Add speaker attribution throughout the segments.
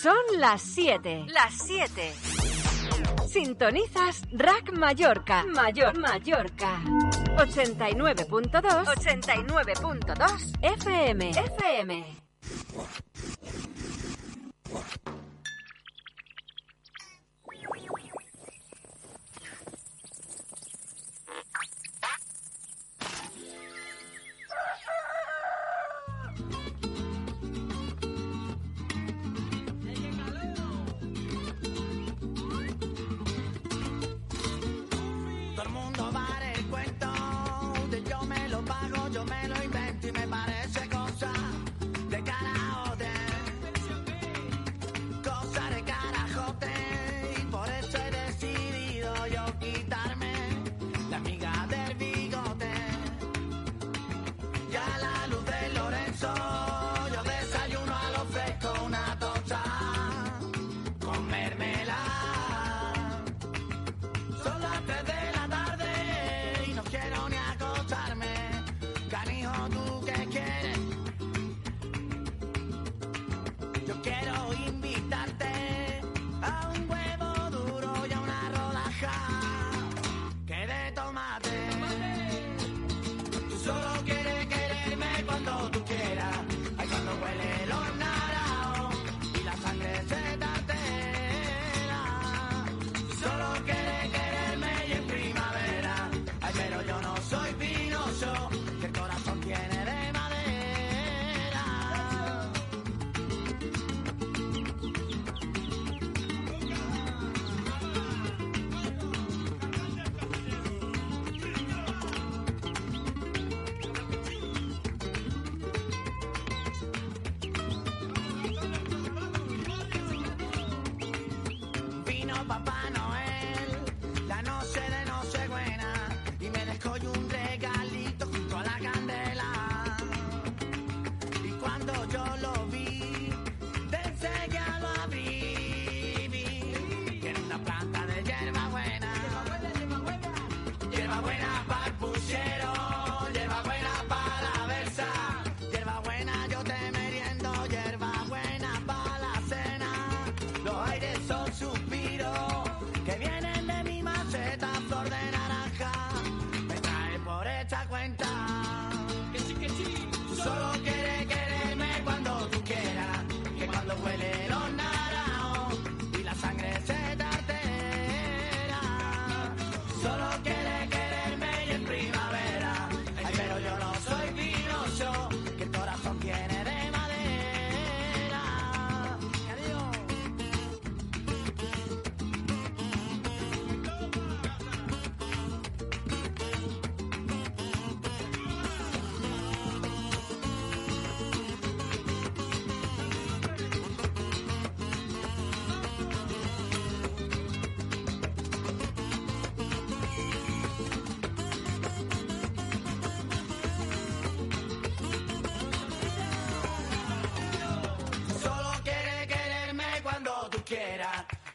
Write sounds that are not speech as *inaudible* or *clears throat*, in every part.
Speaker 1: Son las 7. Las 7. Sintonizas Rack Mallorca. Mayor Mallorca. 89.2. 89.2 FM. FM.
Speaker 2: no inventi, me pare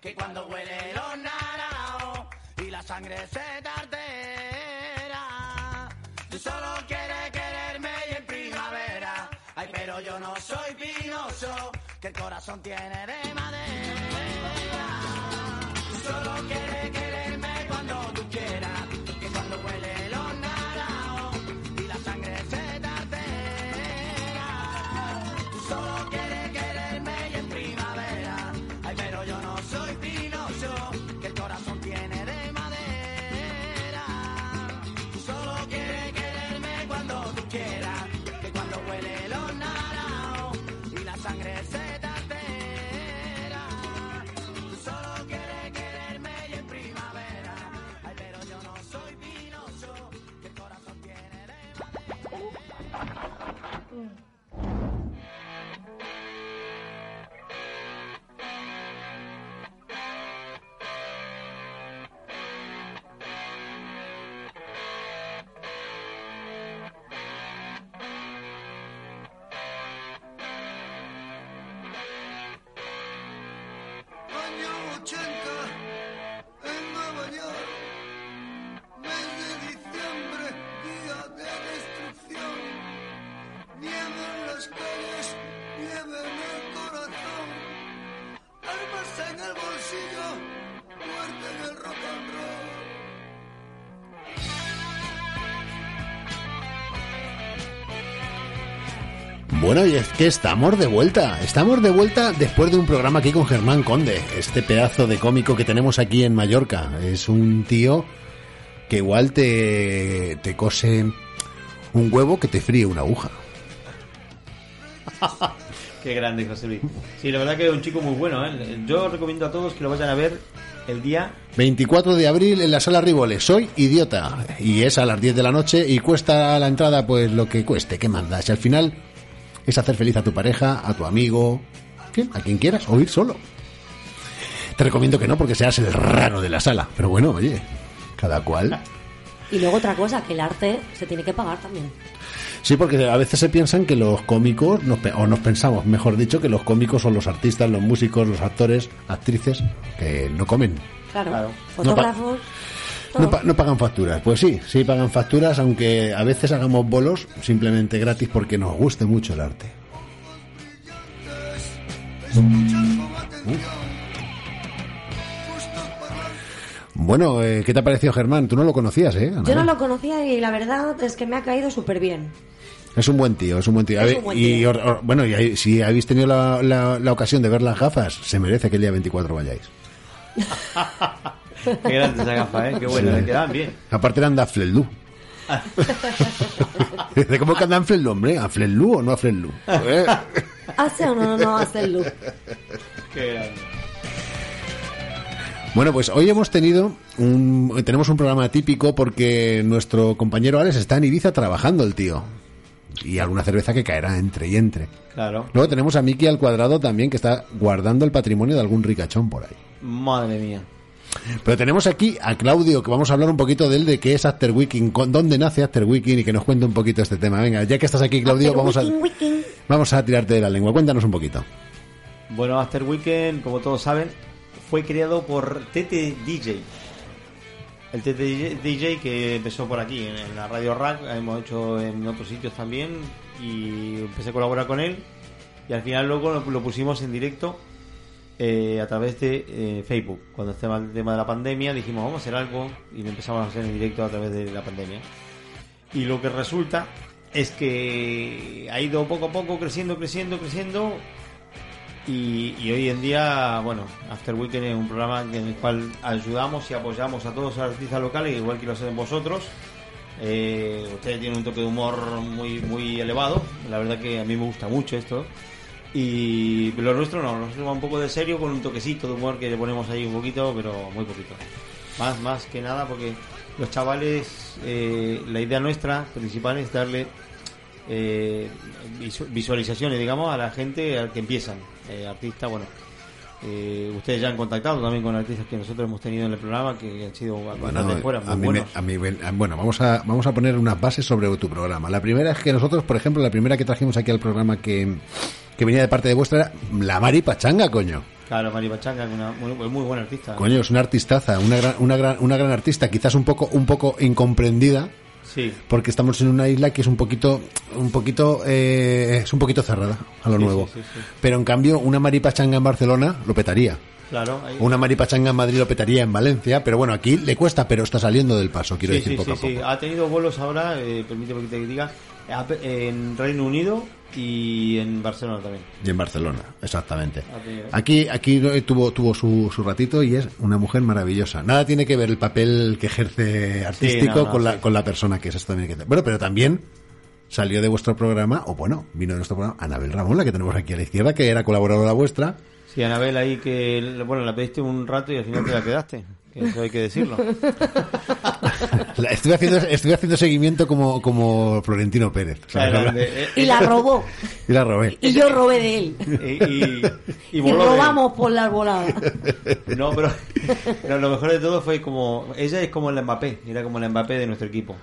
Speaker 2: que cuando huele los naranjos y la sangre se tartera, tú solo quieres quererme y en primavera, ay pero yo no soy pinoso, que el corazón tiene de madera,
Speaker 3: Bueno, y es que estamos de vuelta. Estamos de vuelta después de un programa aquí con Germán Conde, este pedazo de cómico que tenemos aquí en Mallorca. Es un tío que igual te, te cose un huevo que te fríe una aguja. *laughs*
Speaker 4: Qué grande, José Luis. Sí, la verdad que es un chico muy bueno. ¿eh? Yo recomiendo a todos que lo vayan a ver el día
Speaker 3: 24 de abril en la sala Riboles. Soy idiota. Y es a las 10 de la noche y cuesta la entrada pues lo que cueste. ¿Qué mandas? Y al final es hacer feliz a tu pareja, a tu amigo, a quien quieras, o ir solo. Te recomiendo que no porque seas el raro de la sala. Pero bueno, oye, cada cual.
Speaker 5: Y luego otra cosa, que el arte se tiene que pagar también.
Speaker 3: Sí, porque a veces se piensan que los cómicos, nos pe- o nos pensamos, mejor dicho, que los cómicos son los artistas, los músicos, los actores, actrices, que no comen.
Speaker 5: Claro.
Speaker 4: Claro.
Speaker 5: Fotógrafos.
Speaker 3: No, pa- no pagan facturas. Pues sí, sí pagan facturas, aunque a veces hagamos bolos simplemente gratis porque nos guste mucho el arte. Bueno, eh, ¿qué te ha parecido Germán? Tú no lo conocías, ¿eh?
Speaker 5: Yo no lo conocía y la verdad es que me ha caído súper bien.
Speaker 3: Es un buen tío, es un buen tío.
Speaker 5: Un buen
Speaker 3: y
Speaker 5: tío.
Speaker 3: or- or- bueno, y si habéis tenido la, la- la ocasión de ver las gafas, se merece que el día 24 vayáis. *laughs*
Speaker 4: Qué grande esa gafa, ¿eh? Qué bueno,
Speaker 3: Sí.
Speaker 4: le quedan bien.
Speaker 3: Aparte eran de Aflelú. *laughs* ¿Cómo que anda en Flelú, hombre? ¿A Flelú o no a Flelú? ¿Eh?
Speaker 5: ¿Hace o no, no hace el look?
Speaker 4: Qué grande.
Speaker 3: Bueno, pues hoy hemos tenido un, tenemos un programa típico porque nuestro compañero Alex está en Ibiza trabajando el tío. Y alguna cerveza que caerá entre y entre.
Speaker 4: Claro.
Speaker 3: Luego tenemos a Miki al cuadrado también que está guardando el patrimonio de algún ricachón por ahí.
Speaker 4: Madre mía.
Speaker 3: Pero tenemos aquí a Claudio, que vamos a hablar un poquito de él, de qué es After Weekend, con- dónde nace After Weekend y que nos cuente un poquito este tema. Venga, ya que estás aquí, Claudio,
Speaker 5: After
Speaker 3: vamos a,
Speaker 5: Weekend,
Speaker 3: vamos a tirarte de la lengua. Cuéntanos un poquito.
Speaker 4: Bueno, After Weekend, como todos saben, fue creado por Tete DJ. El Tete DJ que empezó por aquí, en, en la Radio Rack, hemos hecho en otros sitios también, y empecé a colaborar con él. Y al final luego lo, lo pusimos en directo eh, a través de eh, Facebook. Cuando estaba el tema de la pandemia, dijimos vamos a hacer algo y empezamos a hacer en directo a través de la pandemia. Y lo que resulta es que ha ido poco a poco creciendo, creciendo, creciendo. Y, y hoy en día, bueno, After Weekend es un programa en el cual ayudamos y apoyamos a todos los artistas locales, igual que lo hacen vosotros. Eh, ustedes tienen un toque de humor muy muy elevado, la verdad que a mí me gusta mucho esto. Y lo nuestro no, nosotros va un poco de serio con un toquecito de humor que le ponemos ahí un poquito, pero muy poquito. Más, más que nada porque los chavales, eh, la idea nuestra principal es darle eh, visu- visualizaciones, digamos, a la gente al que empiezan. Eh, artistas, bueno, eh, ustedes ya han contactado también con artistas que nosotros hemos tenido en el programa que han sido bastante fuera, muy
Speaker 3: a mí me-
Speaker 4: buenos.
Speaker 3: a mí me- a- bueno, vamos a, vamos a poner unas bases sobre tu programa. La primera es que nosotros, por ejemplo, la primera que trajimos aquí al programa que, que venía de parte de vuestra la Mari Pachanga, coño.
Speaker 4: Claro, Mari Pachanga, una muy, muy buena artista.
Speaker 3: Coño, es una artistaza, una gran, una gran, una gran artista, quizás un poco, un poco incomprendida,
Speaker 4: Sí,
Speaker 3: porque estamos en una isla que es un poquito, un poquito, eh, es un poquito cerrada a lo
Speaker 4: Sí,
Speaker 3: nuevo.
Speaker 4: sí.
Speaker 3: Pero en cambio, una Mari Pachanga en Barcelona lo petaría.
Speaker 4: claro. ahí-
Speaker 3: Una Mari Pachanga en Madrid lo petaría en Valencia, pero bueno, aquí le cuesta, pero está saliendo del paso, quiero
Speaker 4: sí,
Speaker 3: decir
Speaker 4: sí,
Speaker 3: poco
Speaker 4: sí,
Speaker 3: a poco.
Speaker 4: sí. Ha tenido vuelos ahora, eh, permíteme que te diga, en Reino Unido y en Barcelona también.
Speaker 3: Y en Barcelona, exactamente.
Speaker 4: Ha tenido.
Speaker 3: Aquí, aquí eh, tuvo, tuvo su, su ratito y es una mujer maravillosa. Nada tiene que ver el papel que ejerce artístico
Speaker 4: no, no,
Speaker 3: con, la,
Speaker 4: sí.
Speaker 3: con la persona que es. Esto también que Bueno, pero también salió de vuestro programa, o bueno, vino de nuestro programa, Anabel Ramón, la que tenemos aquí a la izquierda, que era colaboradora vuestra.
Speaker 4: Sí, Anabel ahí que, bueno, la pediste un rato y al final te la quedaste. Que eso hay que decirlo. *laughs*
Speaker 3: Estuve haciendo, estuve haciendo seguimiento como, como Florentino Pérez. ¿sabes?
Speaker 4: Grande. Eh,
Speaker 5: Y la robó.
Speaker 3: Y la robé.
Speaker 5: Y yo robé de él.
Speaker 4: Y, y,
Speaker 5: robamos por la arbolada.
Speaker 4: No, pero, *laughs* pero lo mejor de todo fue como. Ella es como el Mbappé, era como el Mbappé de nuestro equipo.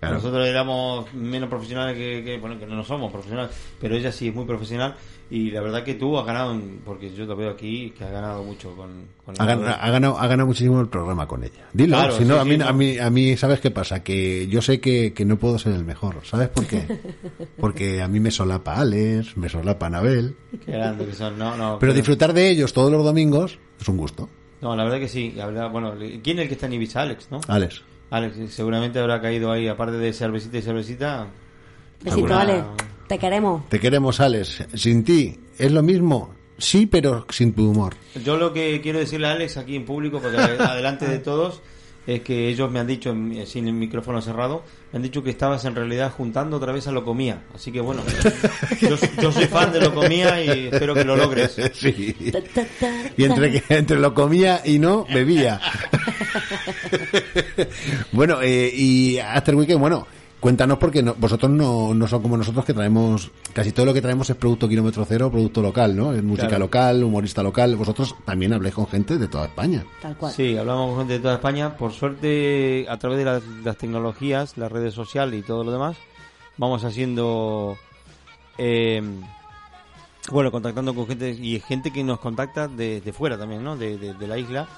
Speaker 3: Claro.
Speaker 4: Nosotros éramos menos profesionales que, que, bueno, que no somos profesionales, pero ella sí es muy profesional y la verdad que tú has ganado, porque yo lo veo aquí, que has ganado mucho con... con
Speaker 3: Ha ganado, ha, ganado, ha ganado muchísimo el programa con ella. Dilo,
Speaker 4: Claro,
Speaker 3: si no,
Speaker 4: sí,
Speaker 3: a,
Speaker 4: sí,
Speaker 3: mí,
Speaker 4: no.
Speaker 3: a, mí, a mí, ¿sabes qué pasa? Que yo sé que, que no puedo ser el mejor. ¿Sabes por qué? *laughs* Porque a mí me solapa Alex, me solapa Anabel.
Speaker 4: Qué grande que son, no, no.
Speaker 3: Pero disfrutar de ellos todos los domingos es un gusto.
Speaker 4: No, la verdad que sí. La verdad, bueno, ¿quién es el que está en Ibiza? Alex, ¿no?
Speaker 3: Alex.
Speaker 4: Alex, seguramente habrá caído ahí, aparte de cervecita y cervecita.
Speaker 5: Besito,
Speaker 4: alguna-
Speaker 5: Ale. Te queremos.
Speaker 3: Te queremos, Alex. Sin ti, ¿es lo mismo? Sí, pero sin tu humor.
Speaker 4: Yo lo que quiero decirle a Alex aquí en público, porque *laughs* adelante de todos, es que ellos me han dicho, en- sin el micrófono cerrado, me han dicho que estabas en realidad juntando otra vez a Locomía. Así que bueno, *laughs* yo, yo soy fan de Locomía y espero que lo logres.
Speaker 3: Sí. Y entre, que, entre lo comía y no, bebía. *laughs* bueno, eh, y After Weekend, bueno, cuéntanos porque no- vosotros no, no son como nosotros que traemos, casi todo lo que traemos es producto kilómetro cero, producto local, ¿no? Es música
Speaker 4: Claro.
Speaker 3: local, humorista local. Vosotros también habléis con gente de toda España.
Speaker 5: Tal cual.
Speaker 4: Sí, hablamos con gente de toda España. Por suerte, a través de las, las tecnologías, las redes sociales y todo lo demás, vamos haciendo, eh, bueno, contactando con gente y gente que nos contacta de, de fuera también, ¿no? De, de- de la isla.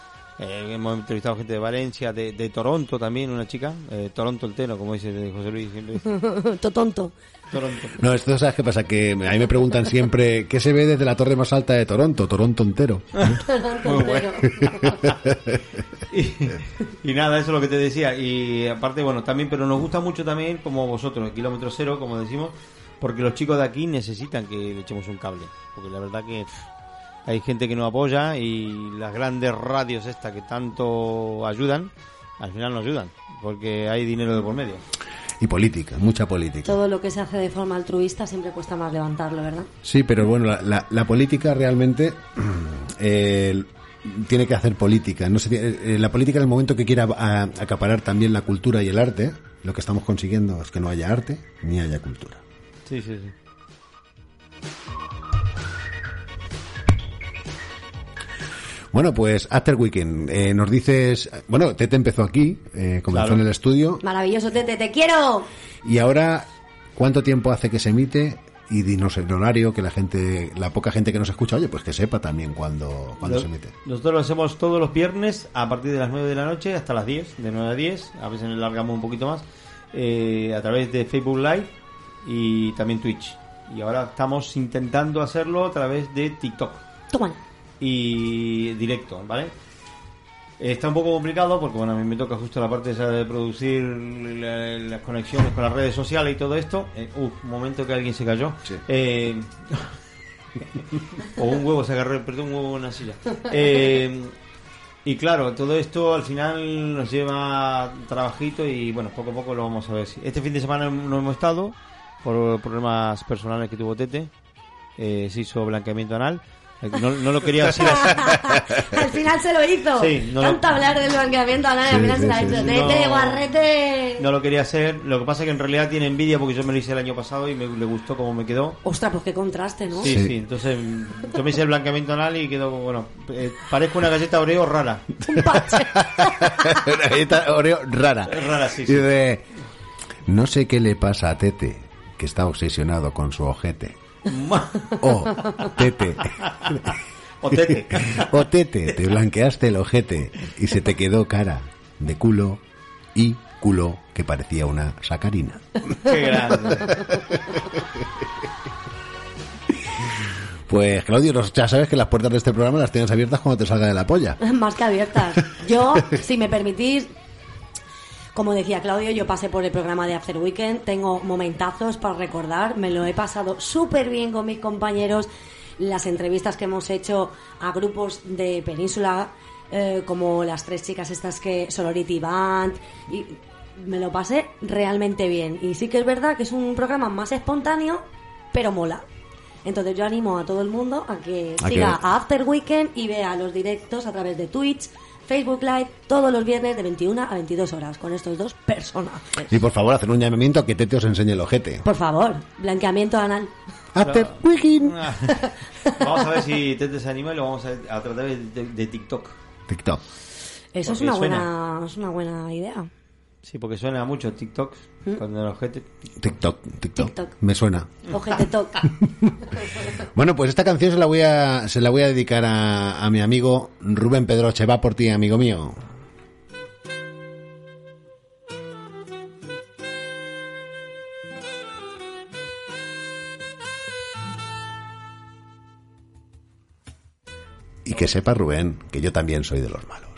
Speaker 4: Eh, hemos entrevistado gente de Valencia, de, de Toronto también, una chica, eh, Toronto el Teno, como dice José Luis. siempre dice.
Speaker 5: To tonto.
Speaker 4: Toronto.
Speaker 3: No, esto sabes qué pasa, que a mí me preguntan siempre, ¿qué se ve desde la torre más alta de Toronto? Toronto entero. *laughs*
Speaker 4: Muy bueno. *laughs* y, y nada, eso es lo que te decía. Y aparte, bueno, también, pero nos gusta mucho también, como vosotros, el kilómetro cero, como decimos, porque los chicos de aquí necesitan que le echemos un cable. Porque la verdad que pff, hay gente que nos apoya y las grandes radios estas que tanto ayudan, al final nos ayudan. Porque hay dinero de por medio.
Speaker 3: Y política, mucha política.
Speaker 5: Todo lo que se hace de forma altruista siempre cuesta más levantarlo, ¿verdad?
Speaker 3: Sí, pero bueno, la, la- la política realmente *clears throat* eh, tiene que hacer política. No se tiene- eh, la política en el momento que quiera a- acaparar también la cultura y el arte, lo que estamos consiguiendo es que no haya arte ni haya cultura.
Speaker 4: Sí, sí, sí.
Speaker 3: Bueno, pues After Weekend, eh, nos dices, bueno, Tete empezó aquí, eh, comenzó
Speaker 4: Claro.
Speaker 3: en el estudio
Speaker 5: Maravilloso, Tete, te quiero.
Speaker 3: y ahora, ¿cuánto tiempo hace que se emite? Y dinos el horario, que la gente, la poca gente que nos escucha, oye, pues que sepa también cuándo,
Speaker 4: Lo-
Speaker 3: se emite.
Speaker 4: Nosotros lo hacemos todos los viernes a partir de las 9 de la noche hasta las 10, de 9 a 10, a veces nos largamos un poquito más, eh, a través de Facebook Live y también Twitch. Y ahora estamos intentando hacerlo a través de TikTok
Speaker 5: Toma.
Speaker 4: Y directo, ¿vale? Está un poco complicado porque, bueno, a mí me toca justo la parte esa de producir la- las conexiones con las redes sociales y todo esto. Eh, uf, un momento que alguien se cayó.
Speaker 3: Sí.
Speaker 4: Eh, *laughs* o un huevo se agarró, perdón, un huevo en una silla. Eh, y claro, todo esto al final nos lleva trabajito y, bueno, poco a poco lo vamos a ver. Este fin de semana no hemos estado por problemas personales que tuvo Tete. Se hizo blanqueamiento anal. No, no lo quería decir así. *laughs*
Speaker 5: al final se lo hizo.
Speaker 4: Sí, no lo-
Speaker 5: Tanto hablar del blanqueamiento ahora,
Speaker 3: Sí,
Speaker 5: al final
Speaker 3: sí,
Speaker 5: se lo ha hecho.
Speaker 3: sí.
Speaker 5: Tete,
Speaker 4: No.
Speaker 5: guarrete.
Speaker 4: No lo quería hacer. Lo que pasa es que en realidad tiene envidia porque yo me lo hice el año pasado y me le gustó cómo me quedó.
Speaker 5: Ostras, pues qué contraste, ¿no?
Speaker 4: Sí,
Speaker 3: Sí.
Speaker 4: sí, entonces yo me hice el blanqueamiento anal y quedó, bueno, eh, parezco una galleta Oreo rara.
Speaker 5: Un parche. *laughs*
Speaker 3: Una galleta Oreo rara.
Speaker 4: Es rara, sí,
Speaker 3: Y de, no sé qué le pasa a Tete, que está obsesionado con su ojete. Oh, Tete.
Speaker 4: O tete. *laughs*
Speaker 3: O Tete, te blanqueaste el ojete y se te quedó cara de culo y culo que parecía una sacarina.
Speaker 4: Qué grande.
Speaker 3: Pues Claudio, ya sabes que las puertas de este programa las tienes abiertas cuando te salga de la polla. *laughs*
Speaker 5: Más que abiertas. Yo, si me permitís, como decía Claudio, yo pasé por el programa de After Weekend, tengo momentazos para recordar, me lo he pasado súper bien con mis compañeros, las entrevistas que hemos hecho a grupos de Península, eh, como las tres chicas estas que, Sorority Band, y me lo pasé realmente bien. Y sí que es verdad que es un programa más espontáneo, pero mola. Entonces yo animo a todo el mundo a que
Speaker 3: A
Speaker 5: siga
Speaker 3: que-
Speaker 5: a After Weekend y vea los directos a través de Twitch, Facebook Live, todos los viernes de 21 a 22 horas con estos dos personajes.
Speaker 3: Y por favor, hacer un llamamiento a que Tete os enseñe el ojete.
Speaker 5: Por favor, blanqueamiento anal.
Speaker 3: After. *laughs*
Speaker 4: Vamos a ver si Tete se anima y lo vamos a, a tratar de, de- de TikTok.
Speaker 3: TikTok.
Speaker 5: Eso es una
Speaker 4: suena.
Speaker 5: buena, es una buena idea.
Speaker 4: Sí, porque suena mucho TikTok. Cuando el ojete.
Speaker 3: TikTok, TikTok.
Speaker 5: TikTok.
Speaker 3: Me suena.
Speaker 5: Ojete toca. *laughs*
Speaker 3: Bueno, pues esta canción se la voy a, se la voy a dedicar a, a mi amigo Rubén Pedroche. Va por ti, amigo mío. Y que sepa Rubén que yo también soy de los malos.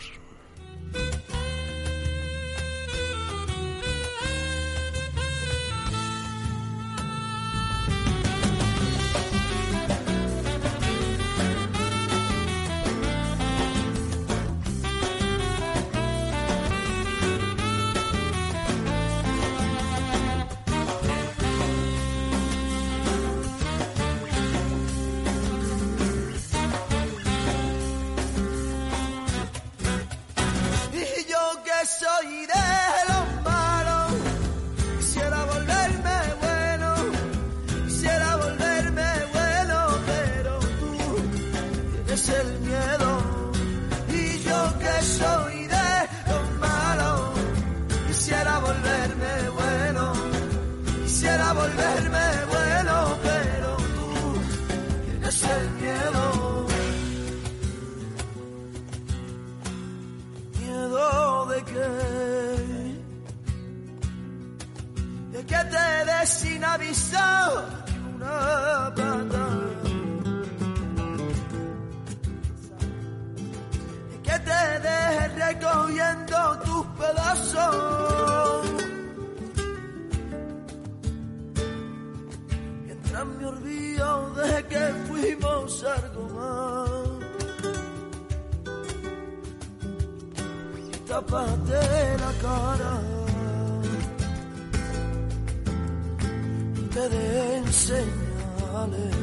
Speaker 6: Te den señales.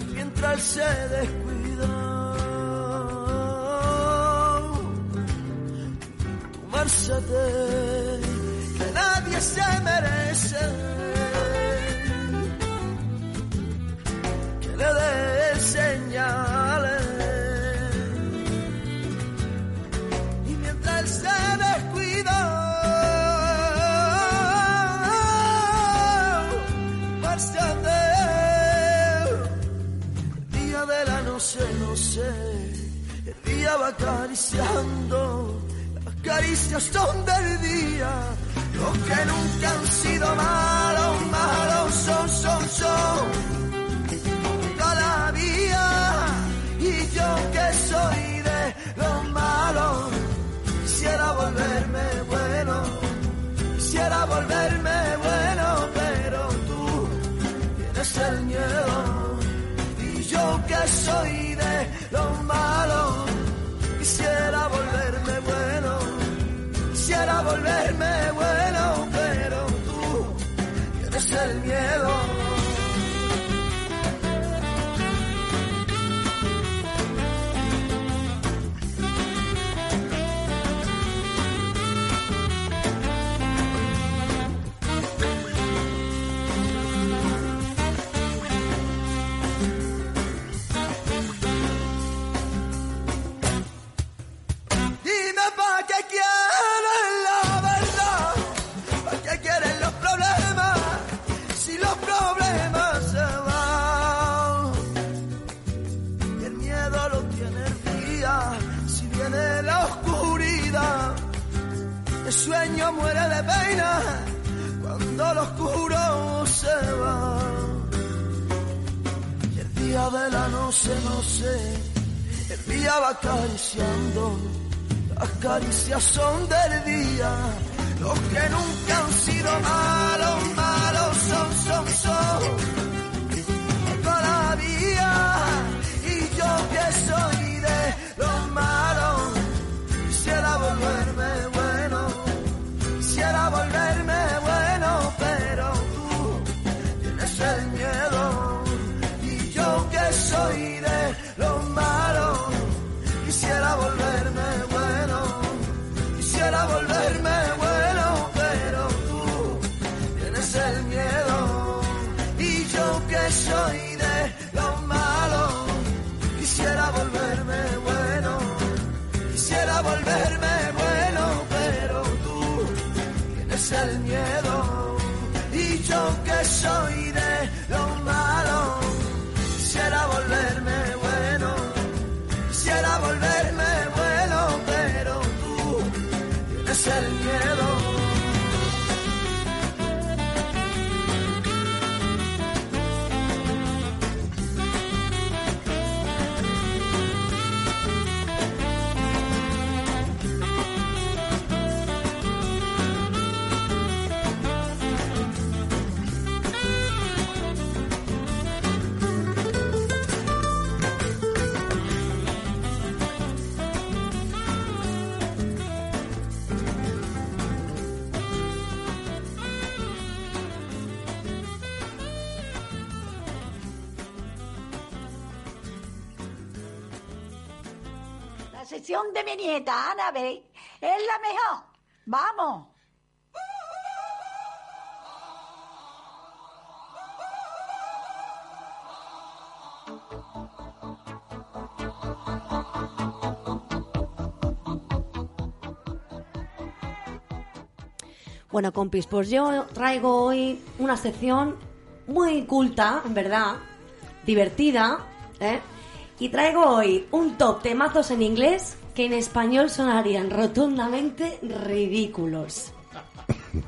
Speaker 6: Y mientras se descuida, tú márchate, que nadie se merece. Acariciando, las caricias son del día, los que nunca han sido malos, malos son, son, son. Todavía y yo que soy de los malos quisiera volverme bueno quisiera volverme bueno pero tú tienes el miedo. Y yo que soy el miedo si viene la oscuridad. El sueño muere de pena cuando lo oscuro se va. Y el día de la noche, no sé, el día va acariciando. Las caricias son del día, los que nunca han sido malos, malos son, son, son. Todavía, y yo que soy malos, quisiera volverme bueno, quisiera volverme
Speaker 7: La sesión de mi nieta Annabel es la mejor. Vamos.
Speaker 5: Bueno, compis, pues yo traigo hoy una sección muy culta, en verdad, divertida, ¿eh? Y traigo hoy un top temazos en inglés que en español sonarían rotundamente ridículos. *laughs*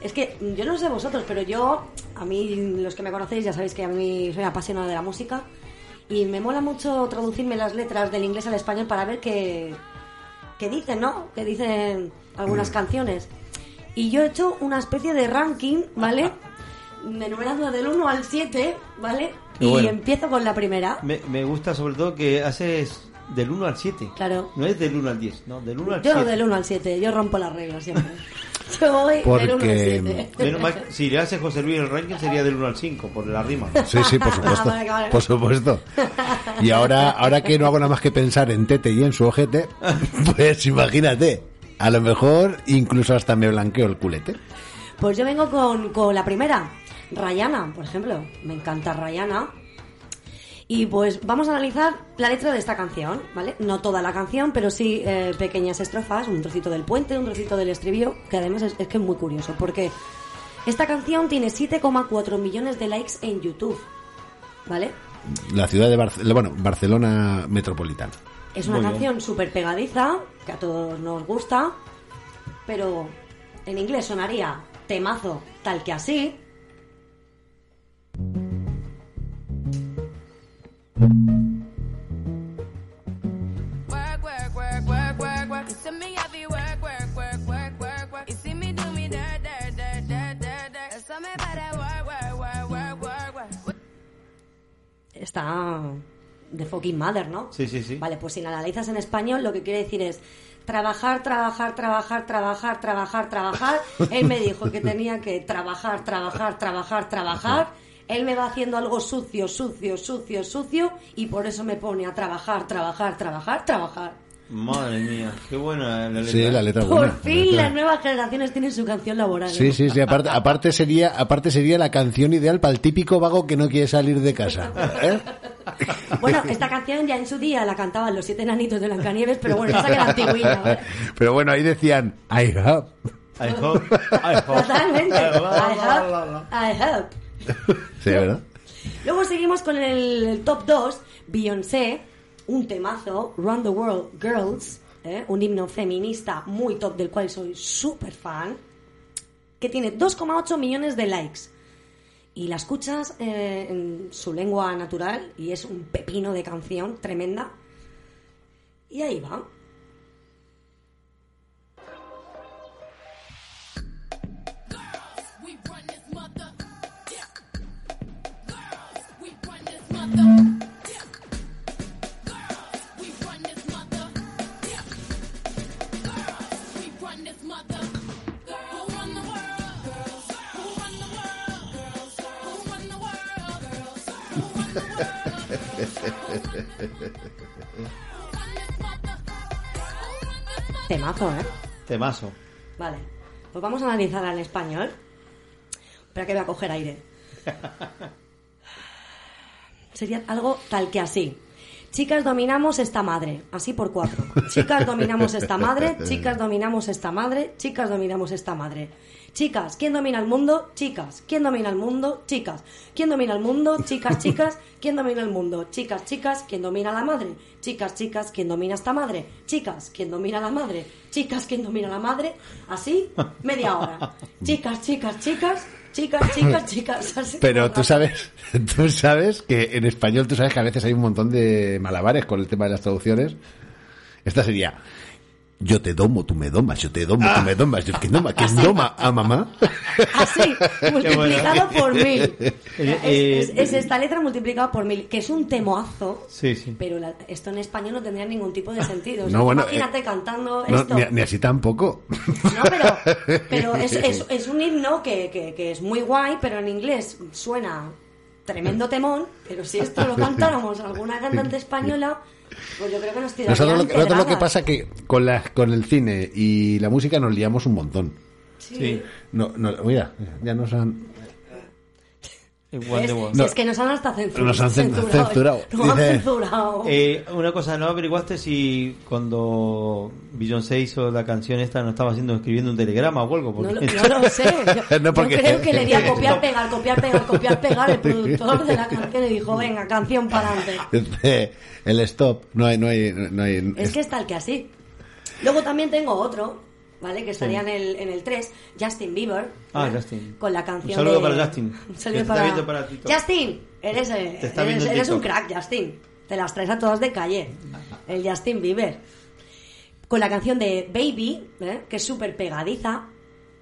Speaker 5: Es que yo no sé vosotros, pero yo, a mí, los que me conocéis, ya sabéis que a mí soy apasionada de la música y me mola mucho traducirme las letras del inglés al español para ver qué, qué dicen, ¿no? Que dicen algunas canciones. Y yo he hecho una especie de ranking, ¿vale? *laughs* Enumerando del 1 al 7, ¿vale? Y
Speaker 4: bueno.
Speaker 5: empiezo con la primera.
Speaker 4: Me, me gusta sobre todo que haces del 1 al 7.
Speaker 5: Claro.
Speaker 4: No es del 1 al 10, no, del 1 al
Speaker 5: Yo
Speaker 4: 7.
Speaker 5: del 1 al 7, yo rompo las reglas siempre. *laughs* Yo voy del 1 al
Speaker 3: Porque-
Speaker 5: 7.
Speaker 4: Menos mal, si le hace José Luis el ranking sería del 1 al 5, por la rima. *laughs*
Speaker 3: Sí, sí, por supuesto.
Speaker 5: Vale, vale.
Speaker 3: Por supuesto. Y ahora, ahora que no hago nada más que pensar en Tete y en su ojete, pues imagínate. A lo mejor incluso hasta me blanqueo el culete.
Speaker 5: Pues yo vengo con, con la primera, Rayana, por ejemplo. Me encanta Rayana. Y pues vamos a analizar la letra de esta canción, ¿vale? No toda la canción, pero sí eh, pequeñas estrofas, un trocito del puente, un trocito del estribillo, que además es, es que es muy curioso, porque esta canción tiene 7,4 millones de likes en YouTube, ¿vale?
Speaker 3: La ciudad de Barcelona, bueno, Barcelona metropolitana.
Speaker 5: Es una
Speaker 4: Muy
Speaker 5: canción súper pegadiza, que a todos nos gusta, pero en inglés sonaría temazo tal que así. Está de fucking mother, ¿no?
Speaker 4: Sí, sí, sí.
Speaker 5: Vale, pues si la analizas en español, lo que quiere decir es trabajar, trabajar, trabajar, trabajar, trabajar, trabajar. *laughs* Él me dijo que tenía que trabajar, trabajar, trabajar, trabajar. Él me va haciendo algo sucio, sucio, sucio, sucio y por eso me pone a trabajar, trabajar, trabajar, trabajar.
Speaker 4: Madre mía, qué buena la letra.
Speaker 3: Sí, la letra
Speaker 5: Por
Speaker 3: buena.
Speaker 5: fin
Speaker 3: la letra.
Speaker 5: las nuevas generaciones tienen su canción laboral.
Speaker 3: Sí,
Speaker 5: ¿eh?
Speaker 3: sí, sí. Aparte, aparte sería, aparte sería la canción ideal para el típico vago que no quiere salir de casa. ¿eh? *laughs*
Speaker 5: Bueno, esta canción ya en su día la cantaban los siete enanitos de Blancanieves, pero bueno, esa que era antigüita, ¿vale? *laughs*
Speaker 3: Pero bueno, ahí decían, I have.
Speaker 4: I hope, I hope.
Speaker 5: Totalmente. I hope. I hope.
Speaker 3: Sí, ¿verdad?
Speaker 5: Luego seguimos con el, el top 2, Beyoncé, un temazo, Run the World Girls, ¿eh? un himno feminista muy top del cual soy súper fan, que tiene 2,8 millones de likes. Y la escuchas eh, en su lengua natural y es un pepino de canción tremenda. Y ahí va.
Speaker 8: Girls, this mother. *laughs*
Speaker 5: Temazo, ¿eh?
Speaker 4: Temazo.
Speaker 5: Vale. Pues vamos a analizar al español. Espera que voy a coger aire. *laughs* Sería algo tal que así. Chicas, dominamos esta madre. Así por cuatro. Chicas, dominamos esta madre. Chicas, dominamos esta madre. Chicas, dominamos esta madre. Chicas, ¿quién domina el mundo? Chicas, ¿quién domina el mundo? Chicas, ¿quién domina el mundo? Chicas, chicas, ¿quién domina el mundo? Chicas, chicas, ¿quién domina la madre? Chicas, chicas, ¿quién domina esta madre? Chicas, ¿quién domina la madre? Chicas, ¿quién domina la madre? Así, media hora. Chicas, chicas, chicas, chicas, *laughs* chicas, chicas. Así
Speaker 3: Pero tú sabes, *laughs* tú sabes que en español tú sabes que a veces hay un montón de malabares con el tema de las traducciones. Esta sería yo te domo, tú me domas, yo te domo, tú me domas, yo que doma, que doma a mamá.
Speaker 5: Así, multiplicado por mil.
Speaker 4: Eh,
Speaker 5: es,
Speaker 4: eh,
Speaker 5: es- es esta letra multiplicada por mil, que es un temoazo.
Speaker 4: Sí, sí.
Speaker 5: Pero la- esto en español no tendría ningún tipo de sentido. O
Speaker 3: No, bueno,
Speaker 5: imagínate
Speaker 3: eh,
Speaker 5: cantando
Speaker 3: No,
Speaker 5: esto.
Speaker 3: ni, ni así tampoco.
Speaker 5: No, pero, *laughs* pero es, es, es un himno que, que, que es muy guay, pero en inglés suena tremendo temón. Pero si esto lo *laughs* cantáramos alguna cantante española, pues yo creo que nos
Speaker 3: Nosotros lo, nosotros lo que pasa que con, la, con el cine y la música nos liamos un montón.
Speaker 4: Sí.
Speaker 3: No, no, mira, ya nos han...
Speaker 4: Igual de
Speaker 5: si es que nos han hasta censurado.
Speaker 3: Nos han cen- censurado. *laughs*
Speaker 5: Nos han censurado.
Speaker 4: Eh, una cosa, ¿no averiguaste si cuando Beyoncé hizo la canción esta no estaba haciendo escribiendo un telegrama o algo?
Speaker 5: No
Speaker 4: Porque...
Speaker 5: lo, no lo sé. *laughs* Yo, *laughs*
Speaker 3: No, porque-
Speaker 5: yo creo que le di a copiar, pegar, copiar, pegar, copiar, pegar el productor de la canción y dijo, venga, canción para adelante.
Speaker 3: El stop, no hay, no hay, no hay.
Speaker 5: Es que es tal que así. Luego también tengo otro, ¿vale? Que estaría en el, en el 3, Justin Bieber.
Speaker 4: Ah. Justin.
Speaker 5: Con la canción
Speaker 4: Un saludo
Speaker 5: de-
Speaker 4: para Justin, *laughs*
Speaker 5: Un saludo para... Justin, eres, eh, eres, un crack, Justin. Te las traes a todas de calle. El Justin Bieber. Con la canción de Baby, ¿eh? que es súper pegadiza.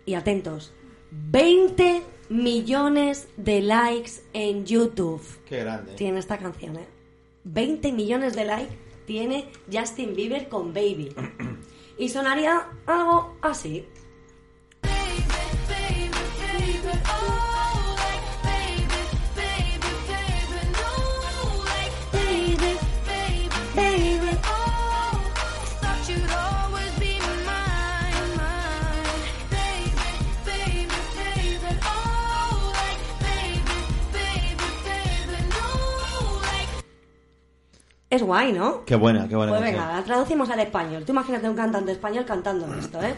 Speaker 5: Y atentos, 20 millones de likes en YouTube
Speaker 4: Qué grande.
Speaker 5: tiene esta canción, ¿eh? 20 millones de likes tiene Justin Bieber con Baby. Y sonaría algo así. Es guay, ¿no?
Speaker 4: Qué buena, qué buena.
Speaker 5: Pues
Speaker 4: canción.
Speaker 5: venga, la traducimos al español. Tú imagínate un cantante español cantando esto, ¿eh?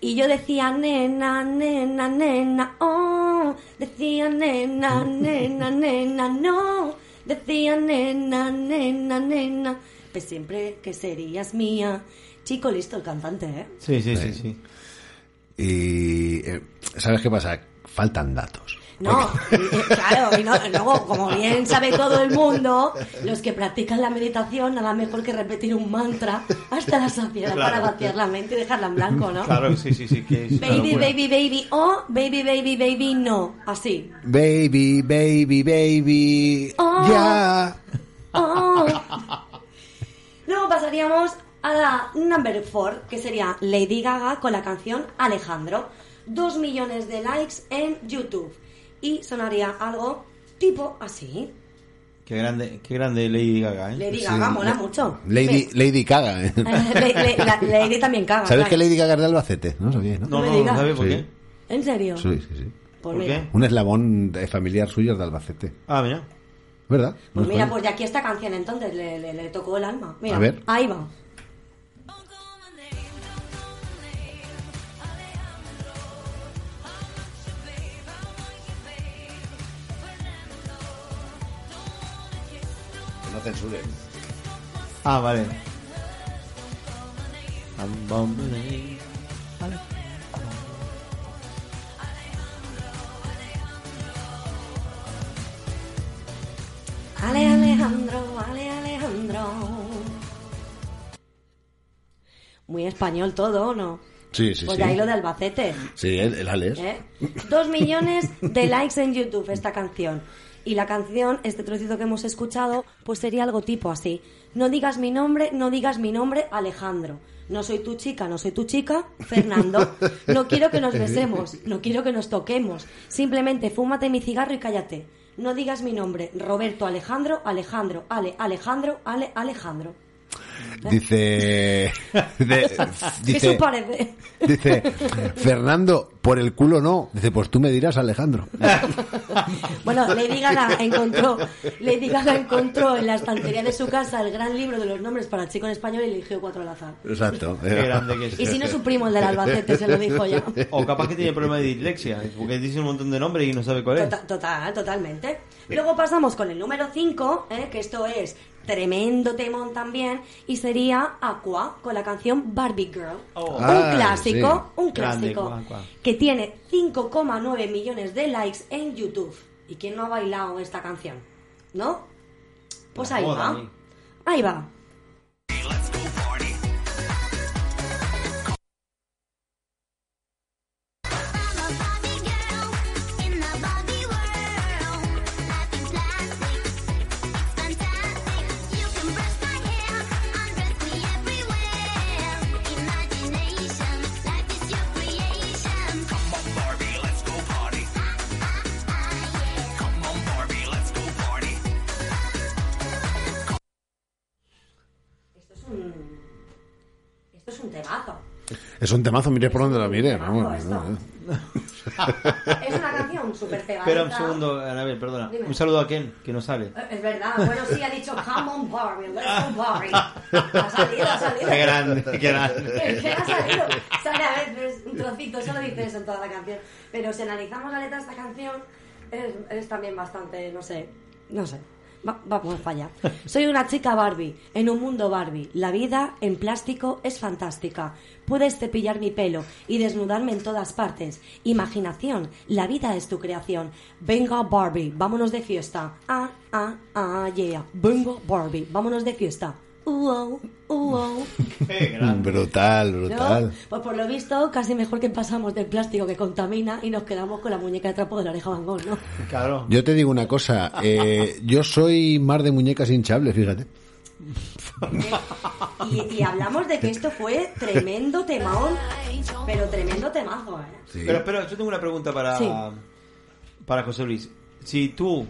Speaker 5: Y yo decía, nena, nena, nena, oh. Decía, nena, nena, nena, no. Decía, nena, nena, nena. Pues siempre que serías mía. Chico, listo el cantante, ¿eh?
Speaker 4: Sí, sí, sí, sí.
Speaker 3: Y. eh, ¿Sabes qué pasa? Faltan datos.
Speaker 5: No, claro, y no- luego, como bien sabe todo el mundo, los que practican la meditación, nada mejor que repetir un mantra hasta la saciedad
Speaker 4: Claro.
Speaker 5: para vaciar la mente y dejarla en blanco, ¿no?
Speaker 4: Claro, sí, sí, sí. Que es
Speaker 5: Baby, baby, baby, oh, baby, baby, baby, no. Así.
Speaker 3: Baby, baby, baby.
Speaker 5: Oh.
Speaker 3: Ya.
Speaker 5: Oh. Luego pasaríamos a la number four, que sería Lady Gaga con la canción Alejandro. Dos millones de likes en YouTube. Y sonaría algo tipo así.
Speaker 4: Qué grande, qué grande Lady Gaga, ¿eh?
Speaker 5: Lady Gaga mola mucho.
Speaker 3: Lady. Lady Caga. ¿eh? *laughs*
Speaker 5: La- Lady también caga.
Speaker 3: ¿Sabes
Speaker 5: claro.
Speaker 3: que Lady Gaga es de Albacete? No sabía, ¿no?
Speaker 4: No,
Speaker 5: me
Speaker 4: no,
Speaker 5: digas.
Speaker 4: no sabes por
Speaker 3: Sí.
Speaker 4: qué.
Speaker 5: ¿En serio?
Speaker 3: Sí, sí, sí.
Speaker 4: ¿Por qué?
Speaker 3: Un eslabón de familiar suyo es de Albacete.
Speaker 4: Ah, mira.
Speaker 3: ¿Verdad?
Speaker 5: pues
Speaker 3: No
Speaker 5: mira, pues ya aquí esta canción entonces le, le- le tocó el alma. Mira,
Speaker 3: A ver.
Speaker 5: ahí va.
Speaker 3: Censuren.
Speaker 4: Ah, vale. Vale.
Speaker 5: Ale Alejandro, Ale Alejandro. Muy español todo, ¿o ¿no?
Speaker 3: Sí, sí,
Speaker 5: Pues
Speaker 3: sí.
Speaker 5: de ahí lo de Albacete.
Speaker 3: Sí, el, el Alex.
Speaker 5: ¿eh? Dos millones de likes en YouTube esta canción. Y la canción, este trocito que hemos escuchado, pues sería algo tipo así. No digas mi nombre, no digas mi nombre, Alejandro. No soy tu chica, no soy tu chica, Fernando. No quiero que nos besemos, no quiero que nos toquemos. Simplemente fúmate mi cigarro y cállate. No digas mi nombre, Roberto Alejandro, Alejandro, Ale, Alejandro, Ale, Alejandro.
Speaker 3: Dice, *laughs* de-
Speaker 5: Eso
Speaker 3: dice,
Speaker 5: parece.
Speaker 3: dice, Fernando, por el culo no. Dice, pues tú me dirás, Alejandro.
Speaker 5: Bueno, Lady Gaga encontró, Lady Gaga encontró en la estantería de su casa el gran libro de los nombres para chico en español y eligió cuatro al azar.
Speaker 3: Exacto.
Speaker 4: Qué grande que es.
Speaker 5: Y si no, su primo, el del Albacete, se lo dijo ya.
Speaker 4: O capaz que tiene problema de dislexia, porque dice un montón de nombres y no sabe cuál es.
Speaker 5: Total, total, totalmente. Luego pasamos con el número 5, que esto es tremendo temón también, y sería Aqua con la canción Barbie Girl.
Speaker 4: Oh.
Speaker 5: Un
Speaker 3: Ah,
Speaker 5: clásico,
Speaker 3: sí.
Speaker 5: un
Speaker 4: Grande,
Speaker 5: clásico,
Speaker 4: Aqua.
Speaker 5: que tiene 5,9 millones de likes en YouTube. ¿Y quién no ha bailado esta canción? ¿No? Pues
Speaker 4: La
Speaker 5: ahí va.
Speaker 4: Ahí
Speaker 5: va. Es un temazo,
Speaker 3: mire por donde lo mire. Vamos, eh. *laughs*
Speaker 5: Es una canción súper pegada.
Speaker 4: Espera un segundo, Anabel, perdona.
Speaker 5: Dime.
Speaker 4: Un saludo a Ken, que no sale.
Speaker 5: Eh, Es verdad, bueno, sí, ha dicho Come on Barbie, let's go Barbie. *laughs* Ha salido, ha salido.
Speaker 4: Qué grande, qué grande. *laughs*
Speaker 5: Que ha salido. Sale a veces un trocito, solo dice eso en toda la canción. Pero si analizamos la letra de esta canción, es, es también bastante, no sé, no sé. Va- vamos. Soy una chica Barbie, en un mundo Barbie. La vida en plástico es fantástica. Puedes cepillar mi pelo y desnudarme en todas partes. Imaginación, la vida es tu creación. Venga Barbie, vámonos de fiesta. Ah, ah, ah, yeah. Venga Barbie, vámonos de fiesta. Uh, uh.
Speaker 4: Qué grande.
Speaker 3: Brutal,
Speaker 5: ¿No?
Speaker 3: brutal.
Speaker 5: Pues por lo visto, casi mejor que pasamos del plástico que contamina y nos quedamos con la muñeca de trapo de la oreja Van Gogh, ¿no?
Speaker 4: Claro.
Speaker 3: Yo te digo una cosa, eh, yo soy más de muñecas hinchables, fíjate. *laughs*
Speaker 5: Y, y hablamos de que esto fue tremendo temón, pero tremendo temazo, ¿eh?
Speaker 3: Sí.
Speaker 4: Pero, pero yo tengo una pregunta para,
Speaker 5: Sí.
Speaker 4: para José Luis. Si tú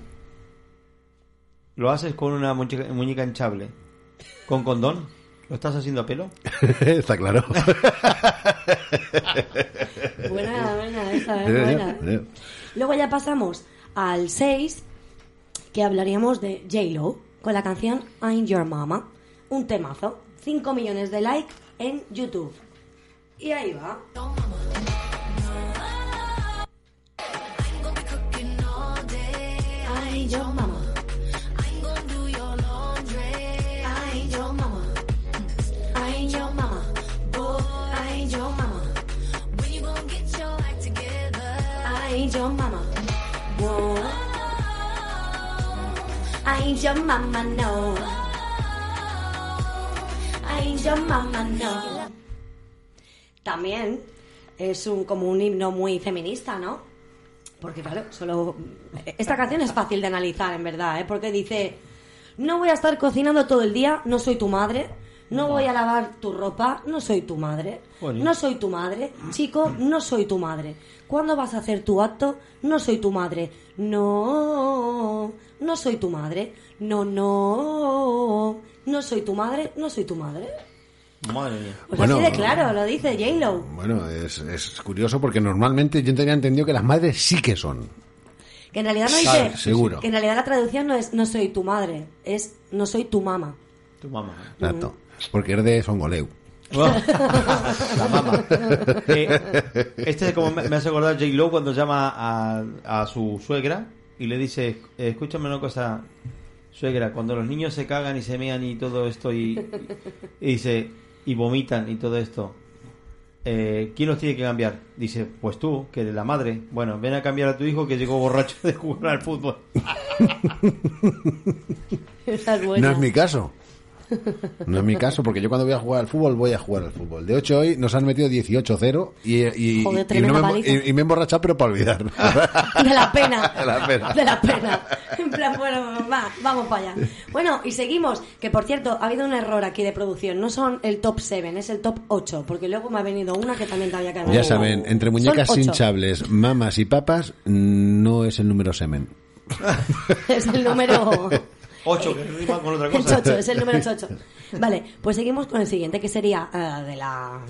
Speaker 4: lo haces con una muñeca, muñeca hinchable, con condón, ¿lo estás haciendo a pelo? *laughs*
Speaker 3: Está claro. *laughs*
Speaker 5: Buena, buena, esa es buena. Luego ya pasamos al 6, que hablaríamos de J-Lo, con la canción I'm Your Mama. Un temazo. 5 millones de likes en YouTube. Y ahí va. I'm your mama. I ain't your mama, no. I ain't your mama, no. También es un, como un himno muy feminista, ¿no? Porque claro, solo... Esta canción es fácil de analizar, en verdad, ¿eh? Porque dice, no voy a estar cocinando todo el día, no soy tu madre. No voy a lavar tu ropa, no soy tu madre. No soy tu madre. Chico, no soy tu madre. ¿Cuándo vas a hacer tu acto? No soy tu madre. No, no soy tu madre. No, no, no soy tu madre, no soy tu madre.
Speaker 4: Madre mía.
Speaker 5: Pues
Speaker 3: Bueno,
Speaker 5: así de claro, lo dice J-Lo.
Speaker 3: Bueno, es, es curioso porque normalmente yo tenía entendido que las madres sí que son.
Speaker 5: Que en realidad no
Speaker 3: Claro,
Speaker 5: dice.
Speaker 3: seguro.
Speaker 5: Que en realidad la traducción no es no soy tu madre, es no soy tu mamá.
Speaker 4: Tu mamá.
Speaker 3: Exacto. Porque es de Songoleu.
Speaker 4: La mamá. *laughs* Eh, este es como me, me hace acordar J. Lo cuando llama a, a su suegra y le dice, escúchame una cosa, suegra, cuando los niños se cagan y se mean y todo esto y, y dice, y vomitan y todo esto, eh, ¿quién los tiene que cambiar? Dice, pues tú, que eres la madre. Bueno, ven a cambiar a tu hijo que llegó borracho de jugar al fútbol. *laughs*
Speaker 3: No es mi caso. *laughs* No es mi caso, porque yo cuando voy a jugar al fútbol, voy a jugar al fútbol. De 8 hoy nos han metido 18-0 y, y,
Speaker 5: Joder,
Speaker 3: y no me, y- me he emborrachado, pero para olvidar. *laughs*
Speaker 5: De la pena. *laughs*
Speaker 3: De la pena.
Speaker 5: De la pena. En plan, bueno, va, vamos para allá. Bueno, y seguimos. Que por cierto, ha habido un error aquí de producción. No son el top 7, es el top 8. Porque luego me ha venido una que también te había quedado.
Speaker 3: ya saben, entre muñecas hinchables, mamas y papas, no es el número semen.
Speaker 5: Es el número.
Speaker 4: 8, que rima con otra
Speaker 5: El
Speaker 4: cosa.
Speaker 5: chocho, es el número chocho. *laughs* Vale, pues seguimos con el siguiente, que sería eh, de la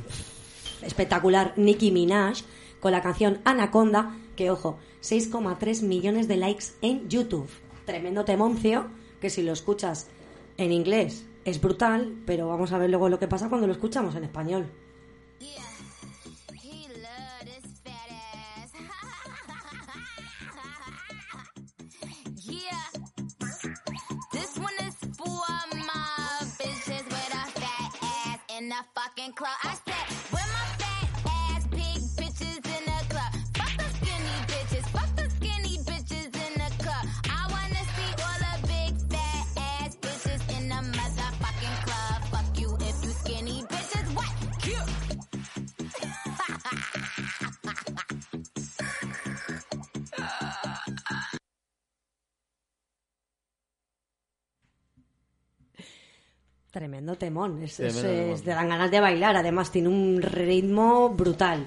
Speaker 5: espectacular Nicki Minaj, con la canción Anaconda, que ojo, 6,3 millones de likes en YouTube. Tremendo temoncio, que si lo escuchas en inglés es brutal, pero vamos a ver luego lo que pasa cuando lo escuchamos en español.
Speaker 8: Fucking club. I said,
Speaker 5: Tremendo temón, es,
Speaker 4: Tremendo
Speaker 5: es-
Speaker 4: temón.
Speaker 5: es- te dan ganas de bailar, además tiene un ritmo brutal.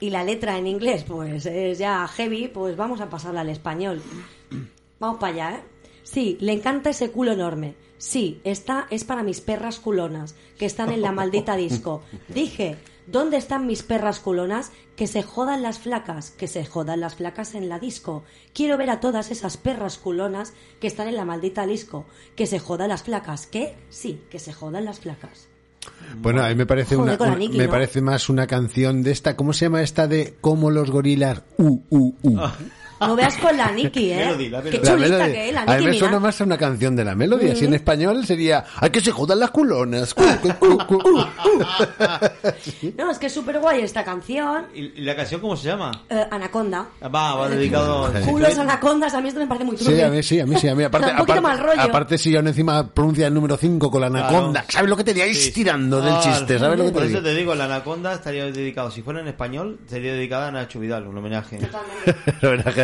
Speaker 5: Y la letra en inglés, pues es ya heavy, pues vamos a pasarla al español. *clears throat* Vamos para allá, ¿eh? Sí, le encanta ese culo enorme. Sí, esta es para mis perras culonas, que están en la maldita disco. *laughs* Dije, ¿dónde están mis perras culonas? Que se jodan las flacas, que se jodan las flacas en la disco. Quiero ver a todas esas perras culonas que están en la maldita disco. Que se jodan las flacas. ¿Qué? Sí, que se jodan las flacas.
Speaker 3: Bueno, a mí me parece
Speaker 5: Joder,
Speaker 3: una,
Speaker 5: Nicki,
Speaker 3: me
Speaker 5: ¿no?
Speaker 3: parece más una canción de esta, ¿cómo se llama esta de como los gorilas? Uh, uh, uh.
Speaker 5: No veas con la Nikki, *laughs* ¿eh?
Speaker 4: Melody, la Melody.
Speaker 5: Chulita que es, la
Speaker 3: a mí me suena más a una canción de la Melody, así en español sería ¡Ay, que se jodan las culonas! Cu, cu, cu, cu. *laughs*
Speaker 5: No, es que es súper guay esta canción.
Speaker 4: ¿Y la canción cómo se llama?
Speaker 5: Eh, Anaconda.
Speaker 4: Va, va dedicado... *laughs*
Speaker 5: Culos anacondas, a mí esto me parece muy
Speaker 3: Sí,
Speaker 5: turbio.
Speaker 3: a mí sí, a mí sí, a mí aparte,
Speaker 5: Un poquito
Speaker 3: aparte,
Speaker 5: mal rollo.
Speaker 3: aparte si aún encima pronuncia el número 5 con la anaconda,
Speaker 4: Claro.
Speaker 3: ¿sabes lo que te digáis
Speaker 4: Sí.
Speaker 3: tirando del
Speaker 4: Ah,
Speaker 3: chiste? ¿Sabes lo que
Speaker 4: Por
Speaker 3: te
Speaker 4: eso
Speaker 3: digo?
Speaker 4: te digo, la Anaconda estaría dedicado, si fuera en español, sería dedicada a Nacho Vidal, un homenaje.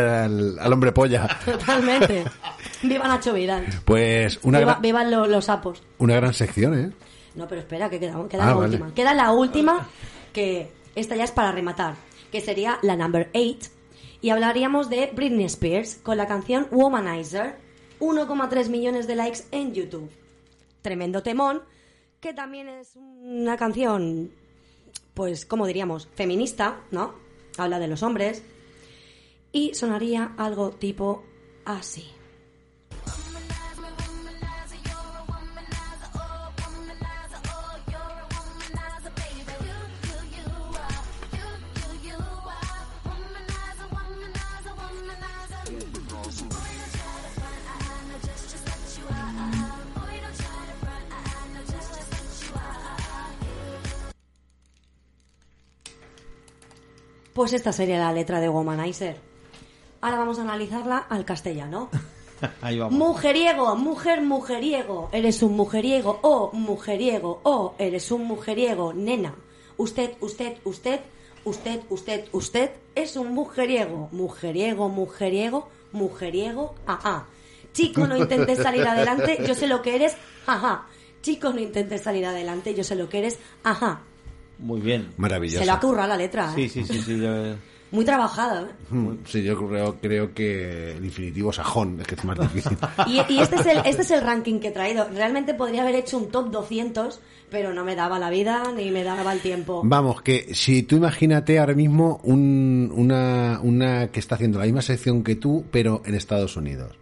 Speaker 3: Al, al hombre polla.
Speaker 5: Totalmente. Viva Nacho Vidal.
Speaker 3: Pues una,
Speaker 5: Viva,
Speaker 3: gran,
Speaker 5: vivan lo- los sapos.
Speaker 3: una gran sección, ¿eh?
Speaker 5: No, pero espera, que queda, queda
Speaker 3: Ah,
Speaker 5: la
Speaker 3: vale.
Speaker 5: última. Queda la última, que esta ya es para rematar, que sería la number 8. Y hablaríamos de Britney Spears con la canción Womanizer. 1,3 millones de likes en YouTube. Tremendo temón, que también es una canción, pues, como diríamos, feminista, ¿no? Habla de los hombres. Y sonaría algo tipo así. Pues esta sería la letra de Womanizer. Ahora vamos a analizarla al castellano. *laughs*
Speaker 4: Ahí vamos.
Speaker 5: Mujeriego, mujer, mujeriego. Eres un mujeriego, oh, mujeriego, oh, eres un mujeriego, nena. Usted, usted, usted, usted, usted, usted es un mujeriego. Mujeriego, mujeriego, mujeriego, ajá. Chico, no intentes salir adelante, yo sé lo que eres, ajá. Chico, no intentes salir adelante, yo sé lo que eres, ajá.
Speaker 4: Muy bien.
Speaker 3: Maravilloso.
Speaker 5: Se lo ha currado la letra,
Speaker 4: Sí,
Speaker 5: ¿eh?
Speaker 4: sí, sí, sí. yo- *laughs*
Speaker 5: Muy trabajada, ¿eh?
Speaker 3: Sí, yo creo, creo que el infinitivo sajón es que es más difícil. *laughs*
Speaker 5: Y, y este, es el, este es el ranking que he traído. Realmente podría haber hecho un top 200, pero no me daba la vida ni me daba el tiempo.
Speaker 3: Vamos, que si tú imagínate ahora mismo un- una, una que está haciendo la misma sección que tú, pero en Estados Unidos.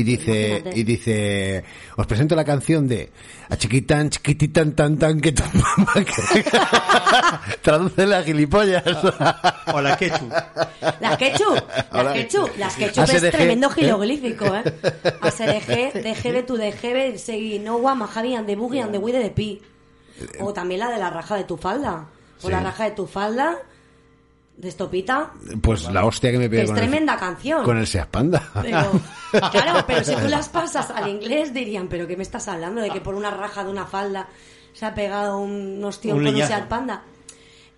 Speaker 3: Y dice,
Speaker 5: Imagínate.
Speaker 3: y dice, os presento la canción de a chiquitán, chiquititán, tan, tan, que tan, mamá, que... *laughs* Traduce la gilipollas.
Speaker 4: O la quechu.
Speaker 5: Las quechú, las quechú, las quechú
Speaker 3: ASDG,
Speaker 5: es tremendo
Speaker 3: ¿eh?
Speaker 5: jeroglífico, ¿eh? ASDG, DGB, *laughs* tu DGB, Segui, Nowa, Majavi, and the Boogie, and the Wii de Pi. O también la de la raja de tu falda. O
Speaker 3: Sí.
Speaker 5: la raja de tu falda, de Estopita,
Speaker 3: Pues la hostia que me
Speaker 5: que
Speaker 3: pega
Speaker 5: es
Speaker 3: con el-
Speaker 5: tremenda canción.
Speaker 3: con el Seas Panda.
Speaker 5: Pero, *laughs* claro, pero si tú las pasas al inglés dirían, ¿pero qué me estás hablando? De que por una raja de una falda se ha pegado un ostión
Speaker 4: Un
Speaker 5: con un. Seat Panda.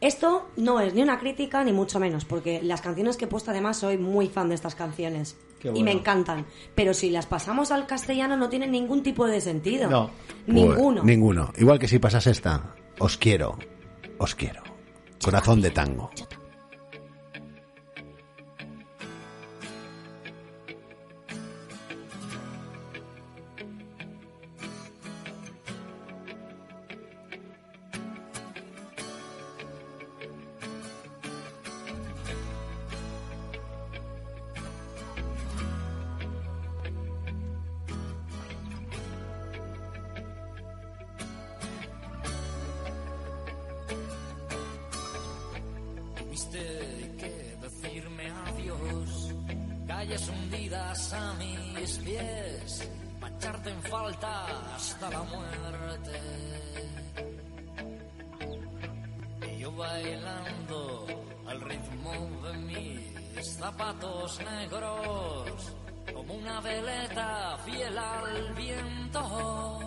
Speaker 5: Esto no es ni una crítica ni mucho menos, porque las canciones que he puesto además soy muy fan de estas canciones.
Speaker 4: Qué
Speaker 5: Y
Speaker 4: bueno.
Speaker 5: me encantan. Pero si las pasamos al castellano no tienen ningún tipo de sentido.
Speaker 4: No.
Speaker 5: Ninguno.
Speaker 3: Pues, ninguno. Igual que si pasas esta. Os quiero. Os quiero. Corazón de tango.
Speaker 9: Triste que decirme adiós. Calles hundidas a mis pies, para echarte en falta hasta la muerte. Y yo bailando al ritmo de mis zapatos negros, como una veleta fiel al viento.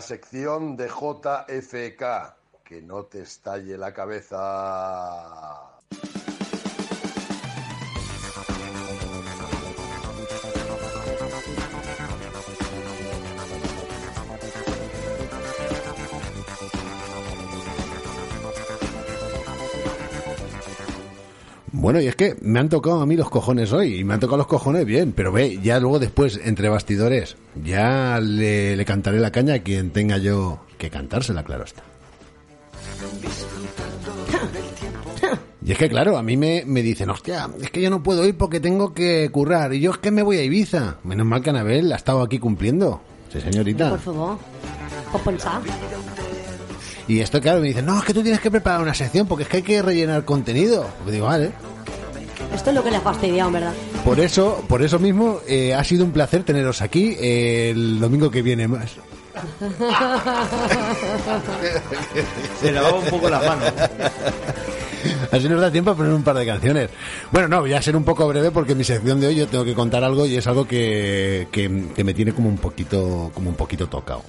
Speaker 9: La
Speaker 10: sección de JFK. Que no te estalle la cabeza.
Speaker 3: Bueno, y es que me han tocado a mí los cojones hoy, y me han tocado los cojones bien, pero ve, ya luego después, entre bastidores, ya le, le cantaré la caña a quien tenga yo que cantársela, claro está. Y es que, claro, a mí me, me dicen, hostia, es que yo no puedo ir porque tengo que currar, y yo es que me voy a Ibiza. Menos mal que Anabel ha estado aquí cumpliendo. Sí, señorita.
Speaker 5: Por favor.
Speaker 3: Y esto, claro, me dicen, no, es que tú tienes que preparar una sección porque es que hay que rellenar contenido. Pues digo, vale.
Speaker 5: Esto es lo que le ha fastidiado, en verdad.
Speaker 3: Por eso, por eso mismo, eh, ha sido un placer teneros aquí eh, el domingo que viene más.
Speaker 4: Se lavaba un poco las manos.
Speaker 3: Así nos da tiempo a poner un par de canciones. Bueno, no, voy a ser un poco breve porque mi sección de hoy yo tengo que contar algo y es algo que, que, que me tiene como un poquito, como un poquito tocado.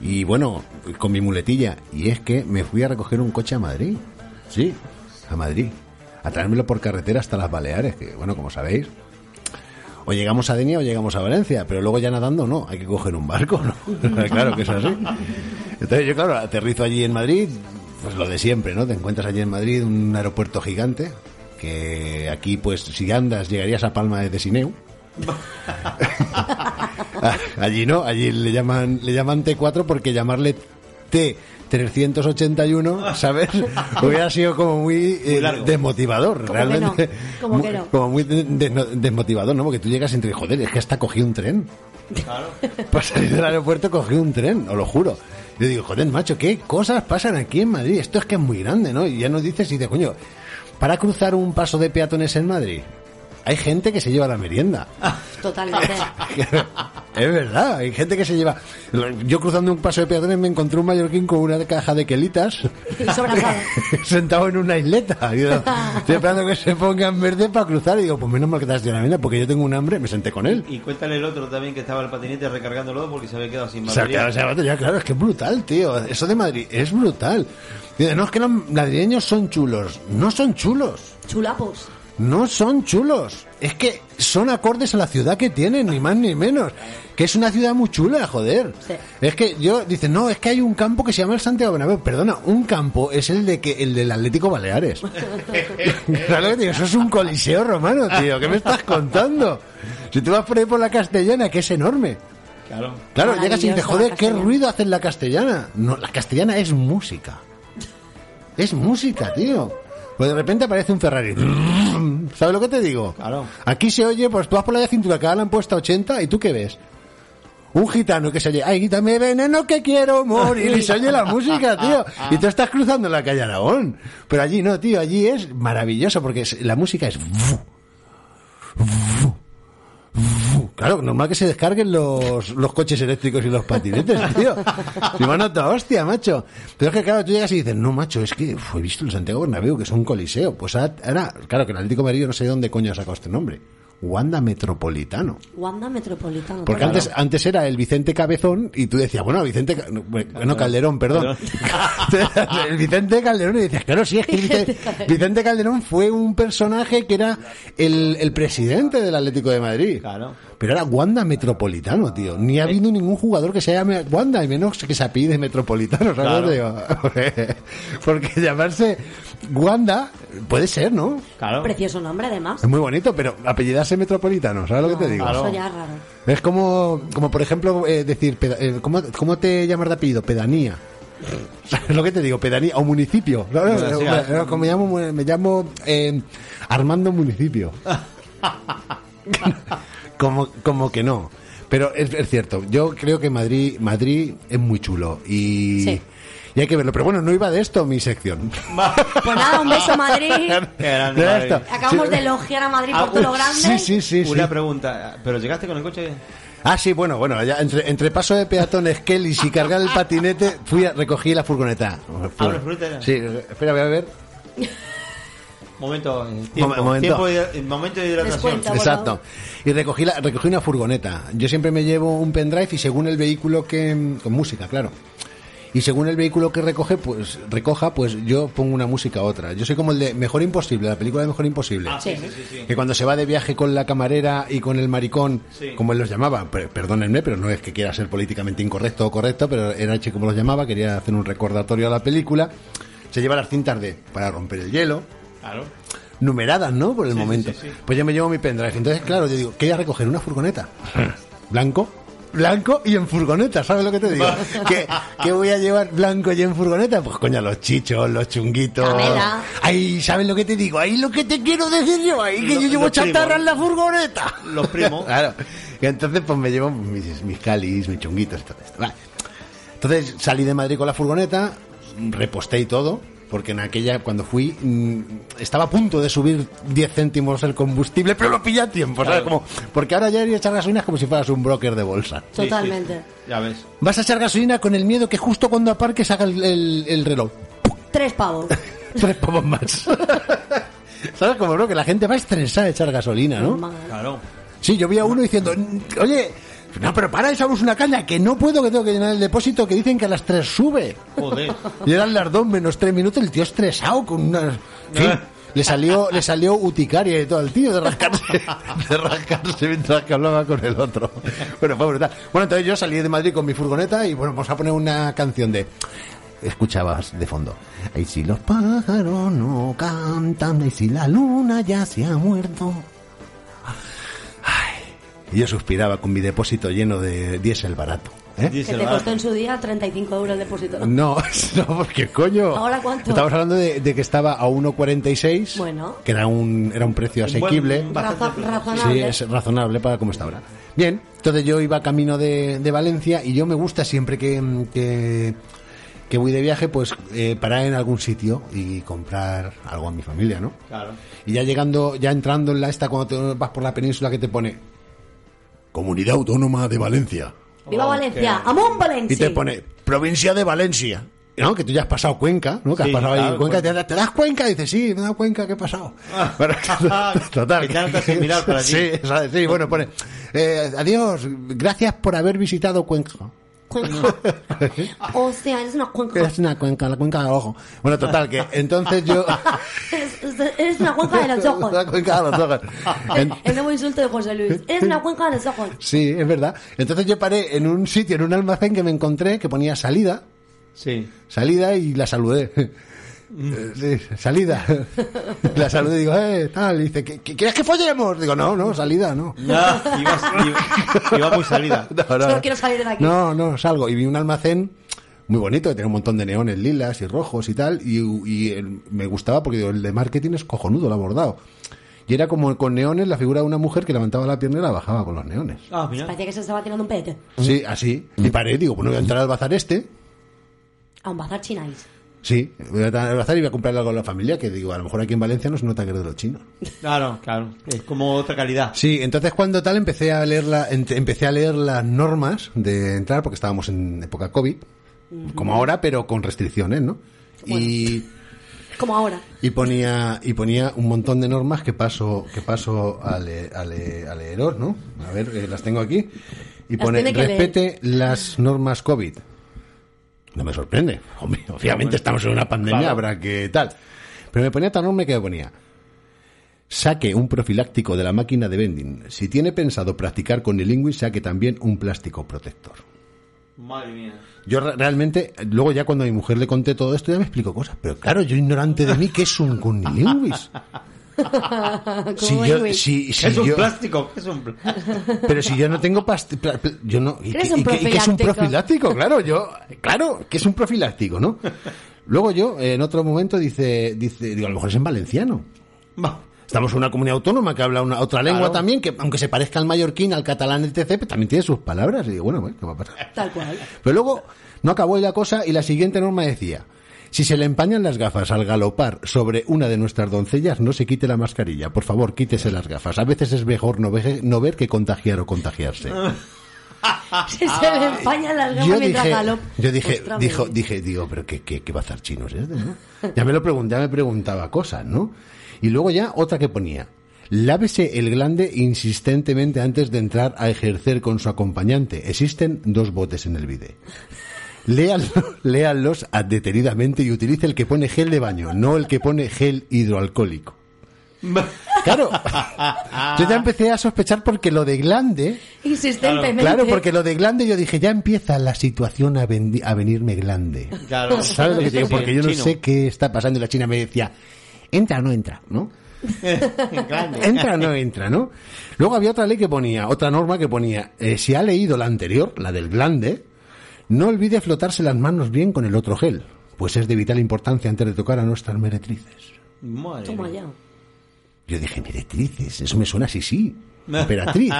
Speaker 3: Y bueno, con mi muletilla. Y es que me fui a recoger un coche a Madrid. Sí, a Madrid. A traérmelo por carretera hasta las Baleares, que bueno, como sabéis, o llegamos a Denia o llegamos a Valencia, pero luego ya nadando no, hay que coger un barco, ¿no? *laughs* claro que es así. Entonces yo, claro, aterrizo allí en Madrid, pues lo de siempre, ¿no? Te encuentras allí en Madrid un aeropuerto gigante, que aquí, pues, si andas, llegarías a Palma de Sineu. *laughs* *laughs* allí no, allí le llaman, le llaman T4 porque llamarle T381, ¿sabes? *laughs* Hubiera sido como muy, eh, desmotivador,
Speaker 5: ¿Cómo que
Speaker 3: realmente.
Speaker 5: que no?
Speaker 3: Como muy de- de- desmotivador, ¿no? Porque tú llegas entre, joder, es que hasta cogí un tren.
Speaker 4: Claro. *laughs*
Speaker 3: Para salir del aeropuerto cogí un tren, os lo juro. Yo digo, joder, macho, ¿qué cosas pasan aquí en Madrid? Esto es que es muy grande, ¿no? Y ya nos dices y dices, coño, para cruzar un paso de peatones en Madrid, hay gente que se lleva la merienda. *laughs*
Speaker 5: Totalmente. *laughs*
Speaker 3: es verdad, hay gente que se lleva... Yo cruzando un paso de peatones me encontré un mallorquín con una caja de quelitas *laughs*
Speaker 5: Y
Speaker 3: sentado en una isleta. Yo, estoy esperando que se ponga en verde para cruzar. Y digo, pues menos mal que te has tirado la merienda, porque yo tengo un hambre, me senté con él.
Speaker 4: Y cuéntale el otro también que estaba el patinete recargándolo porque se había quedado sin batería.
Speaker 3: claro, o sea, batería, claro, es que es brutal, tío. Eso de Madrid es brutal. Dice, no, es que los madrileños son chulos. No son chulos.
Speaker 5: Chulapos.
Speaker 3: No son chulos. Es que son acordes a la ciudad que tienen, ni más ni menos. Que es una ciudad muy chula, joder.
Speaker 5: Sí.
Speaker 3: Es que yo, dice, no, es que hay un campo que se llama el Santiago Bernabéu. Perdona, un campo es el de que el del Atlético Baleares. *laughs* ¿Sabes? Eso es un coliseo romano, tío. ¿Qué me estás contando? Si tú vas por ahí por la castellana, que es enorme.
Speaker 4: Claro.
Speaker 3: Claro, llegas y dices, joder, qué ruido hace la castellana. No, la castellana es música. Es música, tío. Pues de repente aparece un Ferrari. *laughs* ¿Sabes lo que te digo?
Speaker 4: Claro.
Speaker 3: Aquí se oye, pues tú vas por la de cintura, que ahora le han puesto a 80, ¿y tú qué ves? Un gitano que se oye, ay, quítame veneno que quiero morir, y se oye la música, *laughs* tío. Y tú estás cruzando la calle Aragón. Pero allí no, tío, allí es maravilloso, porque la música es... Claro, normal que se descarguen los, los coches eléctricos y los patinetes, *laughs* tío. Si van a toda hostia, macho. Pero es que, claro, tú llegas y dices, no, macho, es que fue visto el Santiago Bernabéu, que es un coliseo. Pues ahora, claro, que el Atlético Madrid no sé de dónde coño ha sacado este nombre. Wanda Metropolitano.
Speaker 5: Wanda Metropolitano.
Speaker 3: Porque
Speaker 5: claro.
Speaker 3: antes, antes era el Vicente Cabezón y tú decías, bueno, Vicente, no, bueno, Calderón, perdón. *laughs* el Vicente Calderón y decías, claro, sí, es que Vicente, Vicente Calderón fue un personaje que era el, el presidente del Atlético de Madrid.
Speaker 4: Claro.
Speaker 3: Pero era Wanda Metropolitano, tío. Ni ha habido ningún jugador que se llame Wanda, y menos que se apellide Metropolitano, ¿sabes?
Speaker 4: Claro. *laughs*
Speaker 3: Porque llamarse Wanda puede ser, ¿no?
Speaker 4: Claro.
Speaker 5: Precioso nombre, además.
Speaker 3: Es muy bonito, pero apellidas Metropolitano, ¿sabes lo que te digo?
Speaker 4: Claro.
Speaker 5: Eso ya es raro.
Speaker 3: Es como, como por ejemplo, eh, decir, peda- eh, ¿cómo, cómo te llamas de apellido? Pedanía. *laughs* Es lo que te digo, pedanía o municipio. Eh, eh, como me llamo, me llamo eh, Armando Municipio. *laughs* como, como que no. Pero es, es cierto, yo creo que Madrid, Madrid es muy chulo y,
Speaker 5: Sí.
Speaker 3: Y hay que verlo. Pero bueno, no iba de esto mi sección.
Speaker 5: Pues nada, un beso Madrid. *laughs*
Speaker 4: Madrid.
Speaker 3: esto.
Speaker 5: Acabamos
Speaker 3: Sí.
Speaker 5: de elogiar a Madrid
Speaker 4: Ah,
Speaker 5: por todo lo
Speaker 4: uy,
Speaker 5: grande.
Speaker 3: Sí, sí, sí. sí.
Speaker 4: Una pregunta. ¿Pero llegaste con el coche?
Speaker 3: Ah, sí, bueno, bueno, ya entre, entre paso de peatones, Kelly y cargar el patinete, fui a, recogí la furgoneta.
Speaker 4: Ah, la furgoneta.
Speaker 3: Sí, espera, voy a ver.
Speaker 4: Momento, eh, tiempo,
Speaker 3: Momen- momento.
Speaker 4: tiempo de- momento de hidratación.
Speaker 3: Exacto. Y recogí, la, recogí una furgoneta. Yo siempre me llevo un pendrive y según el vehículo que... con música, claro. Y según el vehículo que recoge, pues recoja, pues yo pongo una música a otra. Yo soy como el de Mejor Imposible, la película de Mejor Imposible.
Speaker 4: Ah, sí,
Speaker 5: Sí.
Speaker 4: sí.
Speaker 3: Que cuando se va de viaje con la camarera y con el maricón, como él los llamaba, per- perdónenme, pero no es que quiera ser políticamente incorrecto o correcto, pero era H como los llamaba, quería hacer un recordatorio a la película. Se lleva las cintas de para romper el hielo,
Speaker 4: Claro.
Speaker 3: numeradas, ¿no? Por el
Speaker 4: Sí,
Speaker 3: momento.
Speaker 4: sí, sí.
Speaker 3: Pues yo me llevo mi pendrive. Entonces, claro, yo digo, ¿qué voy a recoger? Una furgoneta. *laughs* Blanco. Blanco y en furgoneta, ¿sabes lo que te digo? *laughs* ¿Qué, qué voy a llevar blanco y en furgoneta? Pues coño, los chichos, los chunguitos.
Speaker 5: Camela.
Speaker 3: Ahí, ¿sabes lo que te digo? Ahí lo que te quiero decir yo, ahí que
Speaker 4: Lo-
Speaker 3: yo llevo chatarra
Speaker 4: primos.
Speaker 3: en la furgoneta.
Speaker 4: Los primos. *laughs*
Speaker 3: claro. Y entonces, pues me llevo mis, mis calis, mis chunguitos, todo esto. Vale. Entonces salí de Madrid con la furgoneta, reposté y todo, porque en aquella, cuando fui, mm, estaba a punto de subir 10 céntimos el combustible, pero lo pillé a tiempo, ¿sabes?
Speaker 4: Claro.
Speaker 3: Como, porque ahora ya ir a echar gasolina es como si fueras un broker de bolsa.
Speaker 4: Sí, sí.
Speaker 5: Totalmente.
Speaker 4: Ya ves.
Speaker 3: Vas a echar gasolina con el miedo que justo cuando aparques haga el, el- el reloj.
Speaker 5: Tres pavos. *laughs*
Speaker 3: Tres pavos más. *laughs* ¿Sabes cómo, bro? Que la gente va estresada a echar gasolina, ¿no?
Speaker 4: Claro.
Speaker 3: Sí, yo vi a uno diciendo, oye, no, pero para, echamos una caña, que no puedo, que tengo que llenar el depósito, que dicen que a las 3 sube.
Speaker 4: Joder.
Speaker 3: Y eran las 2 menos 3 minutos, el tío estresado con una... fin, le salió, le salió uticaria y todo al tío de rascarse, *laughs* de rascarse mientras que hablaba con el otro. Bueno, fue brutal. Bueno, entonces yo salí de Madrid con mi furgoneta y bueno, vamos a poner una canción de... Escuchabas de fondo. Ay, si los pájaros no cantan, ay, si la luna ya se ha muerto. Y yo suspiraba con mi depósito lleno de diésel barato. ¿Eh?
Speaker 5: Que te costó en su día 35 euros el depósito.
Speaker 3: No, *laughs* no, porque coño.
Speaker 5: ¿Ahora cuánto?
Speaker 3: Estamos hablando de, de que estaba a 1,46.
Speaker 5: Bueno.
Speaker 3: Que era un, era un precio
Speaker 4: Un buen-
Speaker 3: asequible.
Speaker 5: Raza- razonable.
Speaker 3: Sí, es razonable para cómo está ahora. Bien, entonces yo iba camino de, de Valencia y yo me gusta siempre que, que, que voy de viaje, pues eh, parar en algún sitio y comprar algo a mi familia, ¿no?
Speaker 4: Claro.
Speaker 3: Y ya llegando, ya entrando en la esta, cuando te vas por la península que te pone Comunidad Autónoma de Valencia.
Speaker 5: ¡Viva Valencia! ¡Amón Valencia!
Speaker 3: Y te pone provincia de Valencia. ¿No? Que tú ya has pasado Cuenca, ¿no? Que has
Speaker 4: Sí,
Speaker 3: pasado ahí
Speaker 4: claro,
Speaker 3: Cuenca. ¿Te, te das Cuenca? Y dices, sí, me he dado Cuenca, ¿qué he pasado? *laughs* *laughs* *laughs* Total.
Speaker 4: Hacen mirar por allí.
Speaker 3: Sí, ¿sabes? sí, bueno, pone, eh, adiós, gracias por haber visitado Cuenca.
Speaker 5: Hostia, *laughs* es una cuenca.
Speaker 3: Es una cuenca, la cuenca del ojo. Bueno, total, que entonces yo... *laughs*
Speaker 5: Es, es- es una cuenca de los ojos.
Speaker 3: la cuenca de los ojos. *laughs* En-
Speaker 5: El nuevo insulto de José Luis. Es una cuenca de los ojos.
Speaker 3: Sí, es verdad. Entonces yo paré en un sitio, en un almacén que me encontré que ponía salida.
Speaker 4: Sí.
Speaker 3: Salida y la saludé. Eh, Sí, salida. *laughs* La saludé y digo, eh, tal. Y dice, ¿qué, ¿quieres que follemos? Digo, no, no, salida, no.
Speaker 4: Ya, ibas- iba, iba muy salida. *laughs*
Speaker 3: No, no,
Speaker 5: Solo quiero salir de aquí.
Speaker 3: No, no, salgo. Y vi un almacén muy bonito, que tenía un montón de neones lilas y rojos y tal. Y, y el- me gustaba porque digo, el de marketing es cojonudo, lo ha bordado. Y era como con neones la figura de una mujer que levantaba la pierna y la bajaba con los neones.
Speaker 4: Ah, mira.
Speaker 5: Parecía que se estaba tirando un pete.
Speaker 3: Sí, así. Y paré, digo, bueno, voy a entrar al bazar este.
Speaker 5: A un bazar chináis.
Speaker 3: Sí, voy a bazar y voy a comprar algo a la familia, que digo, a lo mejor aquí en Valencia no se nota que es de los chinos.
Speaker 4: Claro, claro. Es como otra calidad.
Speaker 3: Sí, entonces cuando tal empecé a leer la, empecé a leer las normas de entrar, porque estábamos en época COVID, como ahora, pero con restricciones, ¿no? Y, *laughs*
Speaker 5: Como ahora.
Speaker 3: y ponía y ponía un montón de normas que paso que paso a, le- a, le- a leeros, ¿no? A ver, eh, las tengo aquí. Y
Speaker 5: Las
Speaker 3: pone,
Speaker 5: leer.
Speaker 3: respete las normas COVID. No me sorprende. Hombre, obviamente estamos en una pandemia,
Speaker 4: Claro.
Speaker 3: habrá que tal. Pero me ponía tan norma que me ponía. Saque un profiláctico de la máquina de vending. Si tiene pensado practicar con el lingüis, saque también un plástico protector.
Speaker 4: Madre mía.
Speaker 3: Yo re- realmente, luego ya cuando a mi mujer le conté todo esto, ya me explico cosas. Pero claro, yo ignorante de mí, ¿qué es un cunilinguis? *laughs* Si
Speaker 5: Como
Speaker 3: yo,
Speaker 5: Luis.
Speaker 3: si, si
Speaker 4: es un
Speaker 3: yo-
Speaker 4: plástico. Es un pl-
Speaker 3: pero si yo no tengo past- yo no, ¿y
Speaker 5: ¿Qué es un
Speaker 3: y qué- y qué es un
Speaker 5: profiláctico?
Speaker 3: Claro, yo, claro, que es un profiláctico, ¿no? Luego yo, en otro momento, dice, dice, digo, a lo mejor es en valenciano.
Speaker 4: Va.
Speaker 3: Estamos en una comunidad autónoma que habla una otra lengua
Speaker 4: Claro.
Speaker 3: también, que aunque se parezca al mallorquín, al catalán, etc., pero también tiene sus palabras. Y digo, bueno, bueno, ¿qué va a pasar?
Speaker 5: Tal cual.
Speaker 3: Pero luego no acabó ahí la cosa y la siguiente norma decía, si se le empañan las gafas al galopar sobre una de nuestras doncellas, no se quite la mascarilla. Por favor, quítese las gafas. A veces es mejor no, no ver que contagiar o contagiarse. *laughs*
Speaker 5: Si se le empañan las gafas
Speaker 3: Yo
Speaker 5: mientras
Speaker 3: dije,
Speaker 5: galop.
Speaker 3: yo dije,
Speaker 5: Ostras,
Speaker 3: dijo, dije, digo, pero qué, qué, qué bazar chino es este, ¿no? Ya me lo pregunté, ya me preguntaba cosas, ¿no? Y luego ya otra que ponía. Lávese el glande insistentemente antes de entrar a ejercer con su acompañante. Existen dos botes en el bide. Léanlo- léanlos *laughs* detenidamente y utilice el que pone gel de baño, no el que pone gel hidroalcohólico. *laughs* Claro, yo ya empecé a sospechar porque lo de glande,
Speaker 5: Insistentemente.
Speaker 3: claro, porque lo de glande yo dije, ya empieza la situación a, vendi- a venirme glande.
Speaker 4: Claro.
Speaker 3: ¿Sabes lo que te digo? Porque yo no
Speaker 4: chino.
Speaker 3: sé qué está pasando y la China me decía, entra o no entra, ¿no? *laughs* Entra o no entra, ¿no? Luego había otra ley que ponía, otra norma que ponía, eh, si ha leído la anterior, la del glande, no olvide flotarse las manos bien con el otro gel, pues es de vital importancia antes de tocar a nuestras meretrices.
Speaker 4: Madre
Speaker 5: Toma ya.
Speaker 3: Yo dije, meretrices, eso me suena así, sí. *laughs* Emperatriz.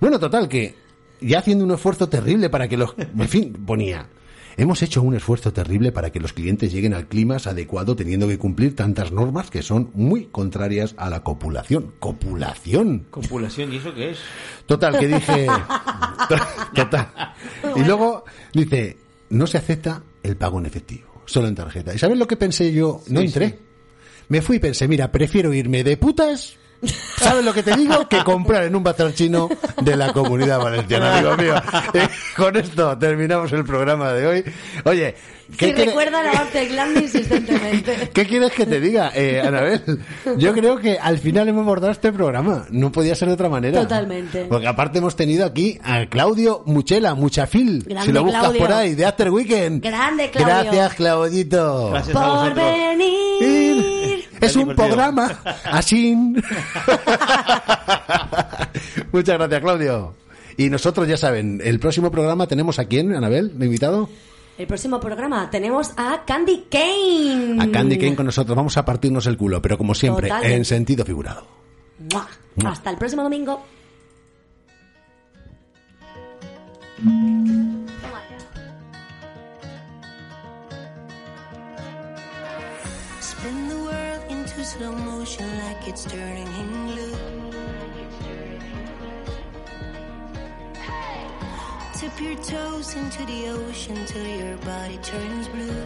Speaker 3: Bueno, total, que ya haciendo un esfuerzo terrible para que los... En fin, ponía... Hemos hecho un esfuerzo terrible para que los clientes lleguen al clima adecuado teniendo que cumplir tantas normas que son muy contrarias a la copulación. ¿Copulación?
Speaker 4: Copulación, ¿y eso qué es?
Speaker 3: Total, que dije... *laughs* Total. Y luego dice, no se acepta el pago en efectivo, solo en tarjeta. ¿Y sabes lo que pensé yo? No entré. Me fui y pensé, mira, prefiero irme de putas, ¿sabes lo que te digo? Que comprar en un bazar chino de la comunidad valenciana, amigo mío. Eh, con esto terminamos el programa de hoy. Oye, ¿qué,
Speaker 5: Si
Speaker 3: quiere-
Speaker 5: recuerda lavarte el glande insistentemente.
Speaker 3: ¿qué quieres que te diga, eh, Anabel? Yo creo que al final hemos abordado este programa. No podía ser de otra manera.
Speaker 5: Totalmente.
Speaker 3: Porque aparte hemos tenido aquí a Claudio Muchela, Muchafil.
Speaker 5: Grande,
Speaker 3: si lo buscas
Speaker 5: Claudio.
Speaker 3: por ahí, de After Weekend.
Speaker 5: Grande, Claudio.
Speaker 3: Gracias, Claudito.
Speaker 4: Gracias a
Speaker 5: Por
Speaker 4: vosotros.
Speaker 5: venir.
Speaker 3: Es un programa *laughs* así. *laughs* Muchas gracias, Claudio. Y nosotros, ya saben, el próximo programa tenemos a quién, Anabel, de invitado.
Speaker 5: El próximo programa tenemos a Candy Kane.
Speaker 3: A Candy Kane con nosotros. Vamos a partirnos el culo, pero como siempre, en sentido figurado.
Speaker 5: ¡Mua!
Speaker 3: Mua.
Speaker 5: Hasta el próximo domingo.
Speaker 11: Slow motion like it's turning in blue. Tip your toes into the ocean till your body turns blue.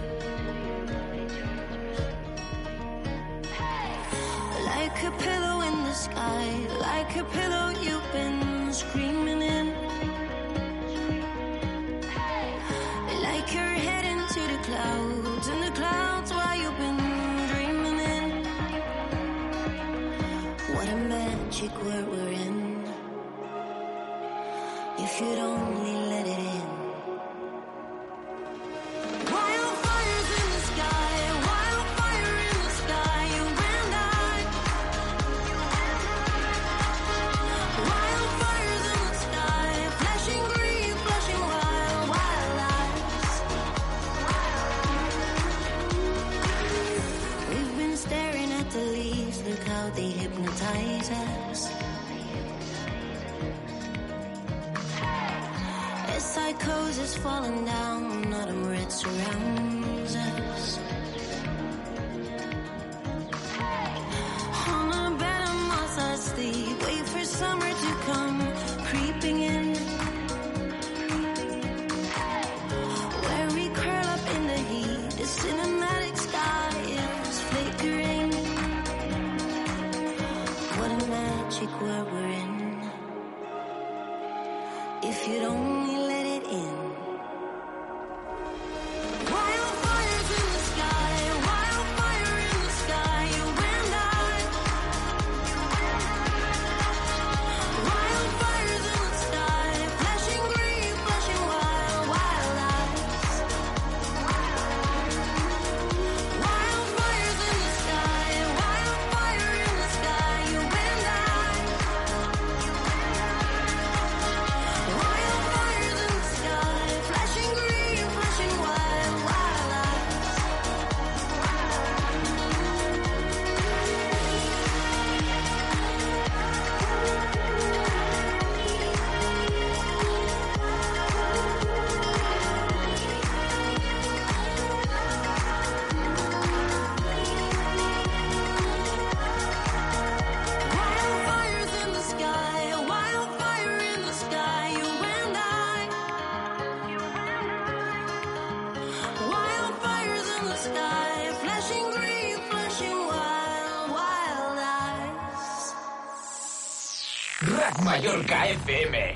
Speaker 11: Like a pillow in the sky, like a pillow you've been screaming You'd only let it in. Wildfires in the sky, wildfire in the sky, you and I. Wildfires in the sky, flashing green, flashing wild, wild eyes. We've been staring at the leaves, look how they hypnotize us. As is falling down, autumn red surrounds us.
Speaker 12: Mallorca FM.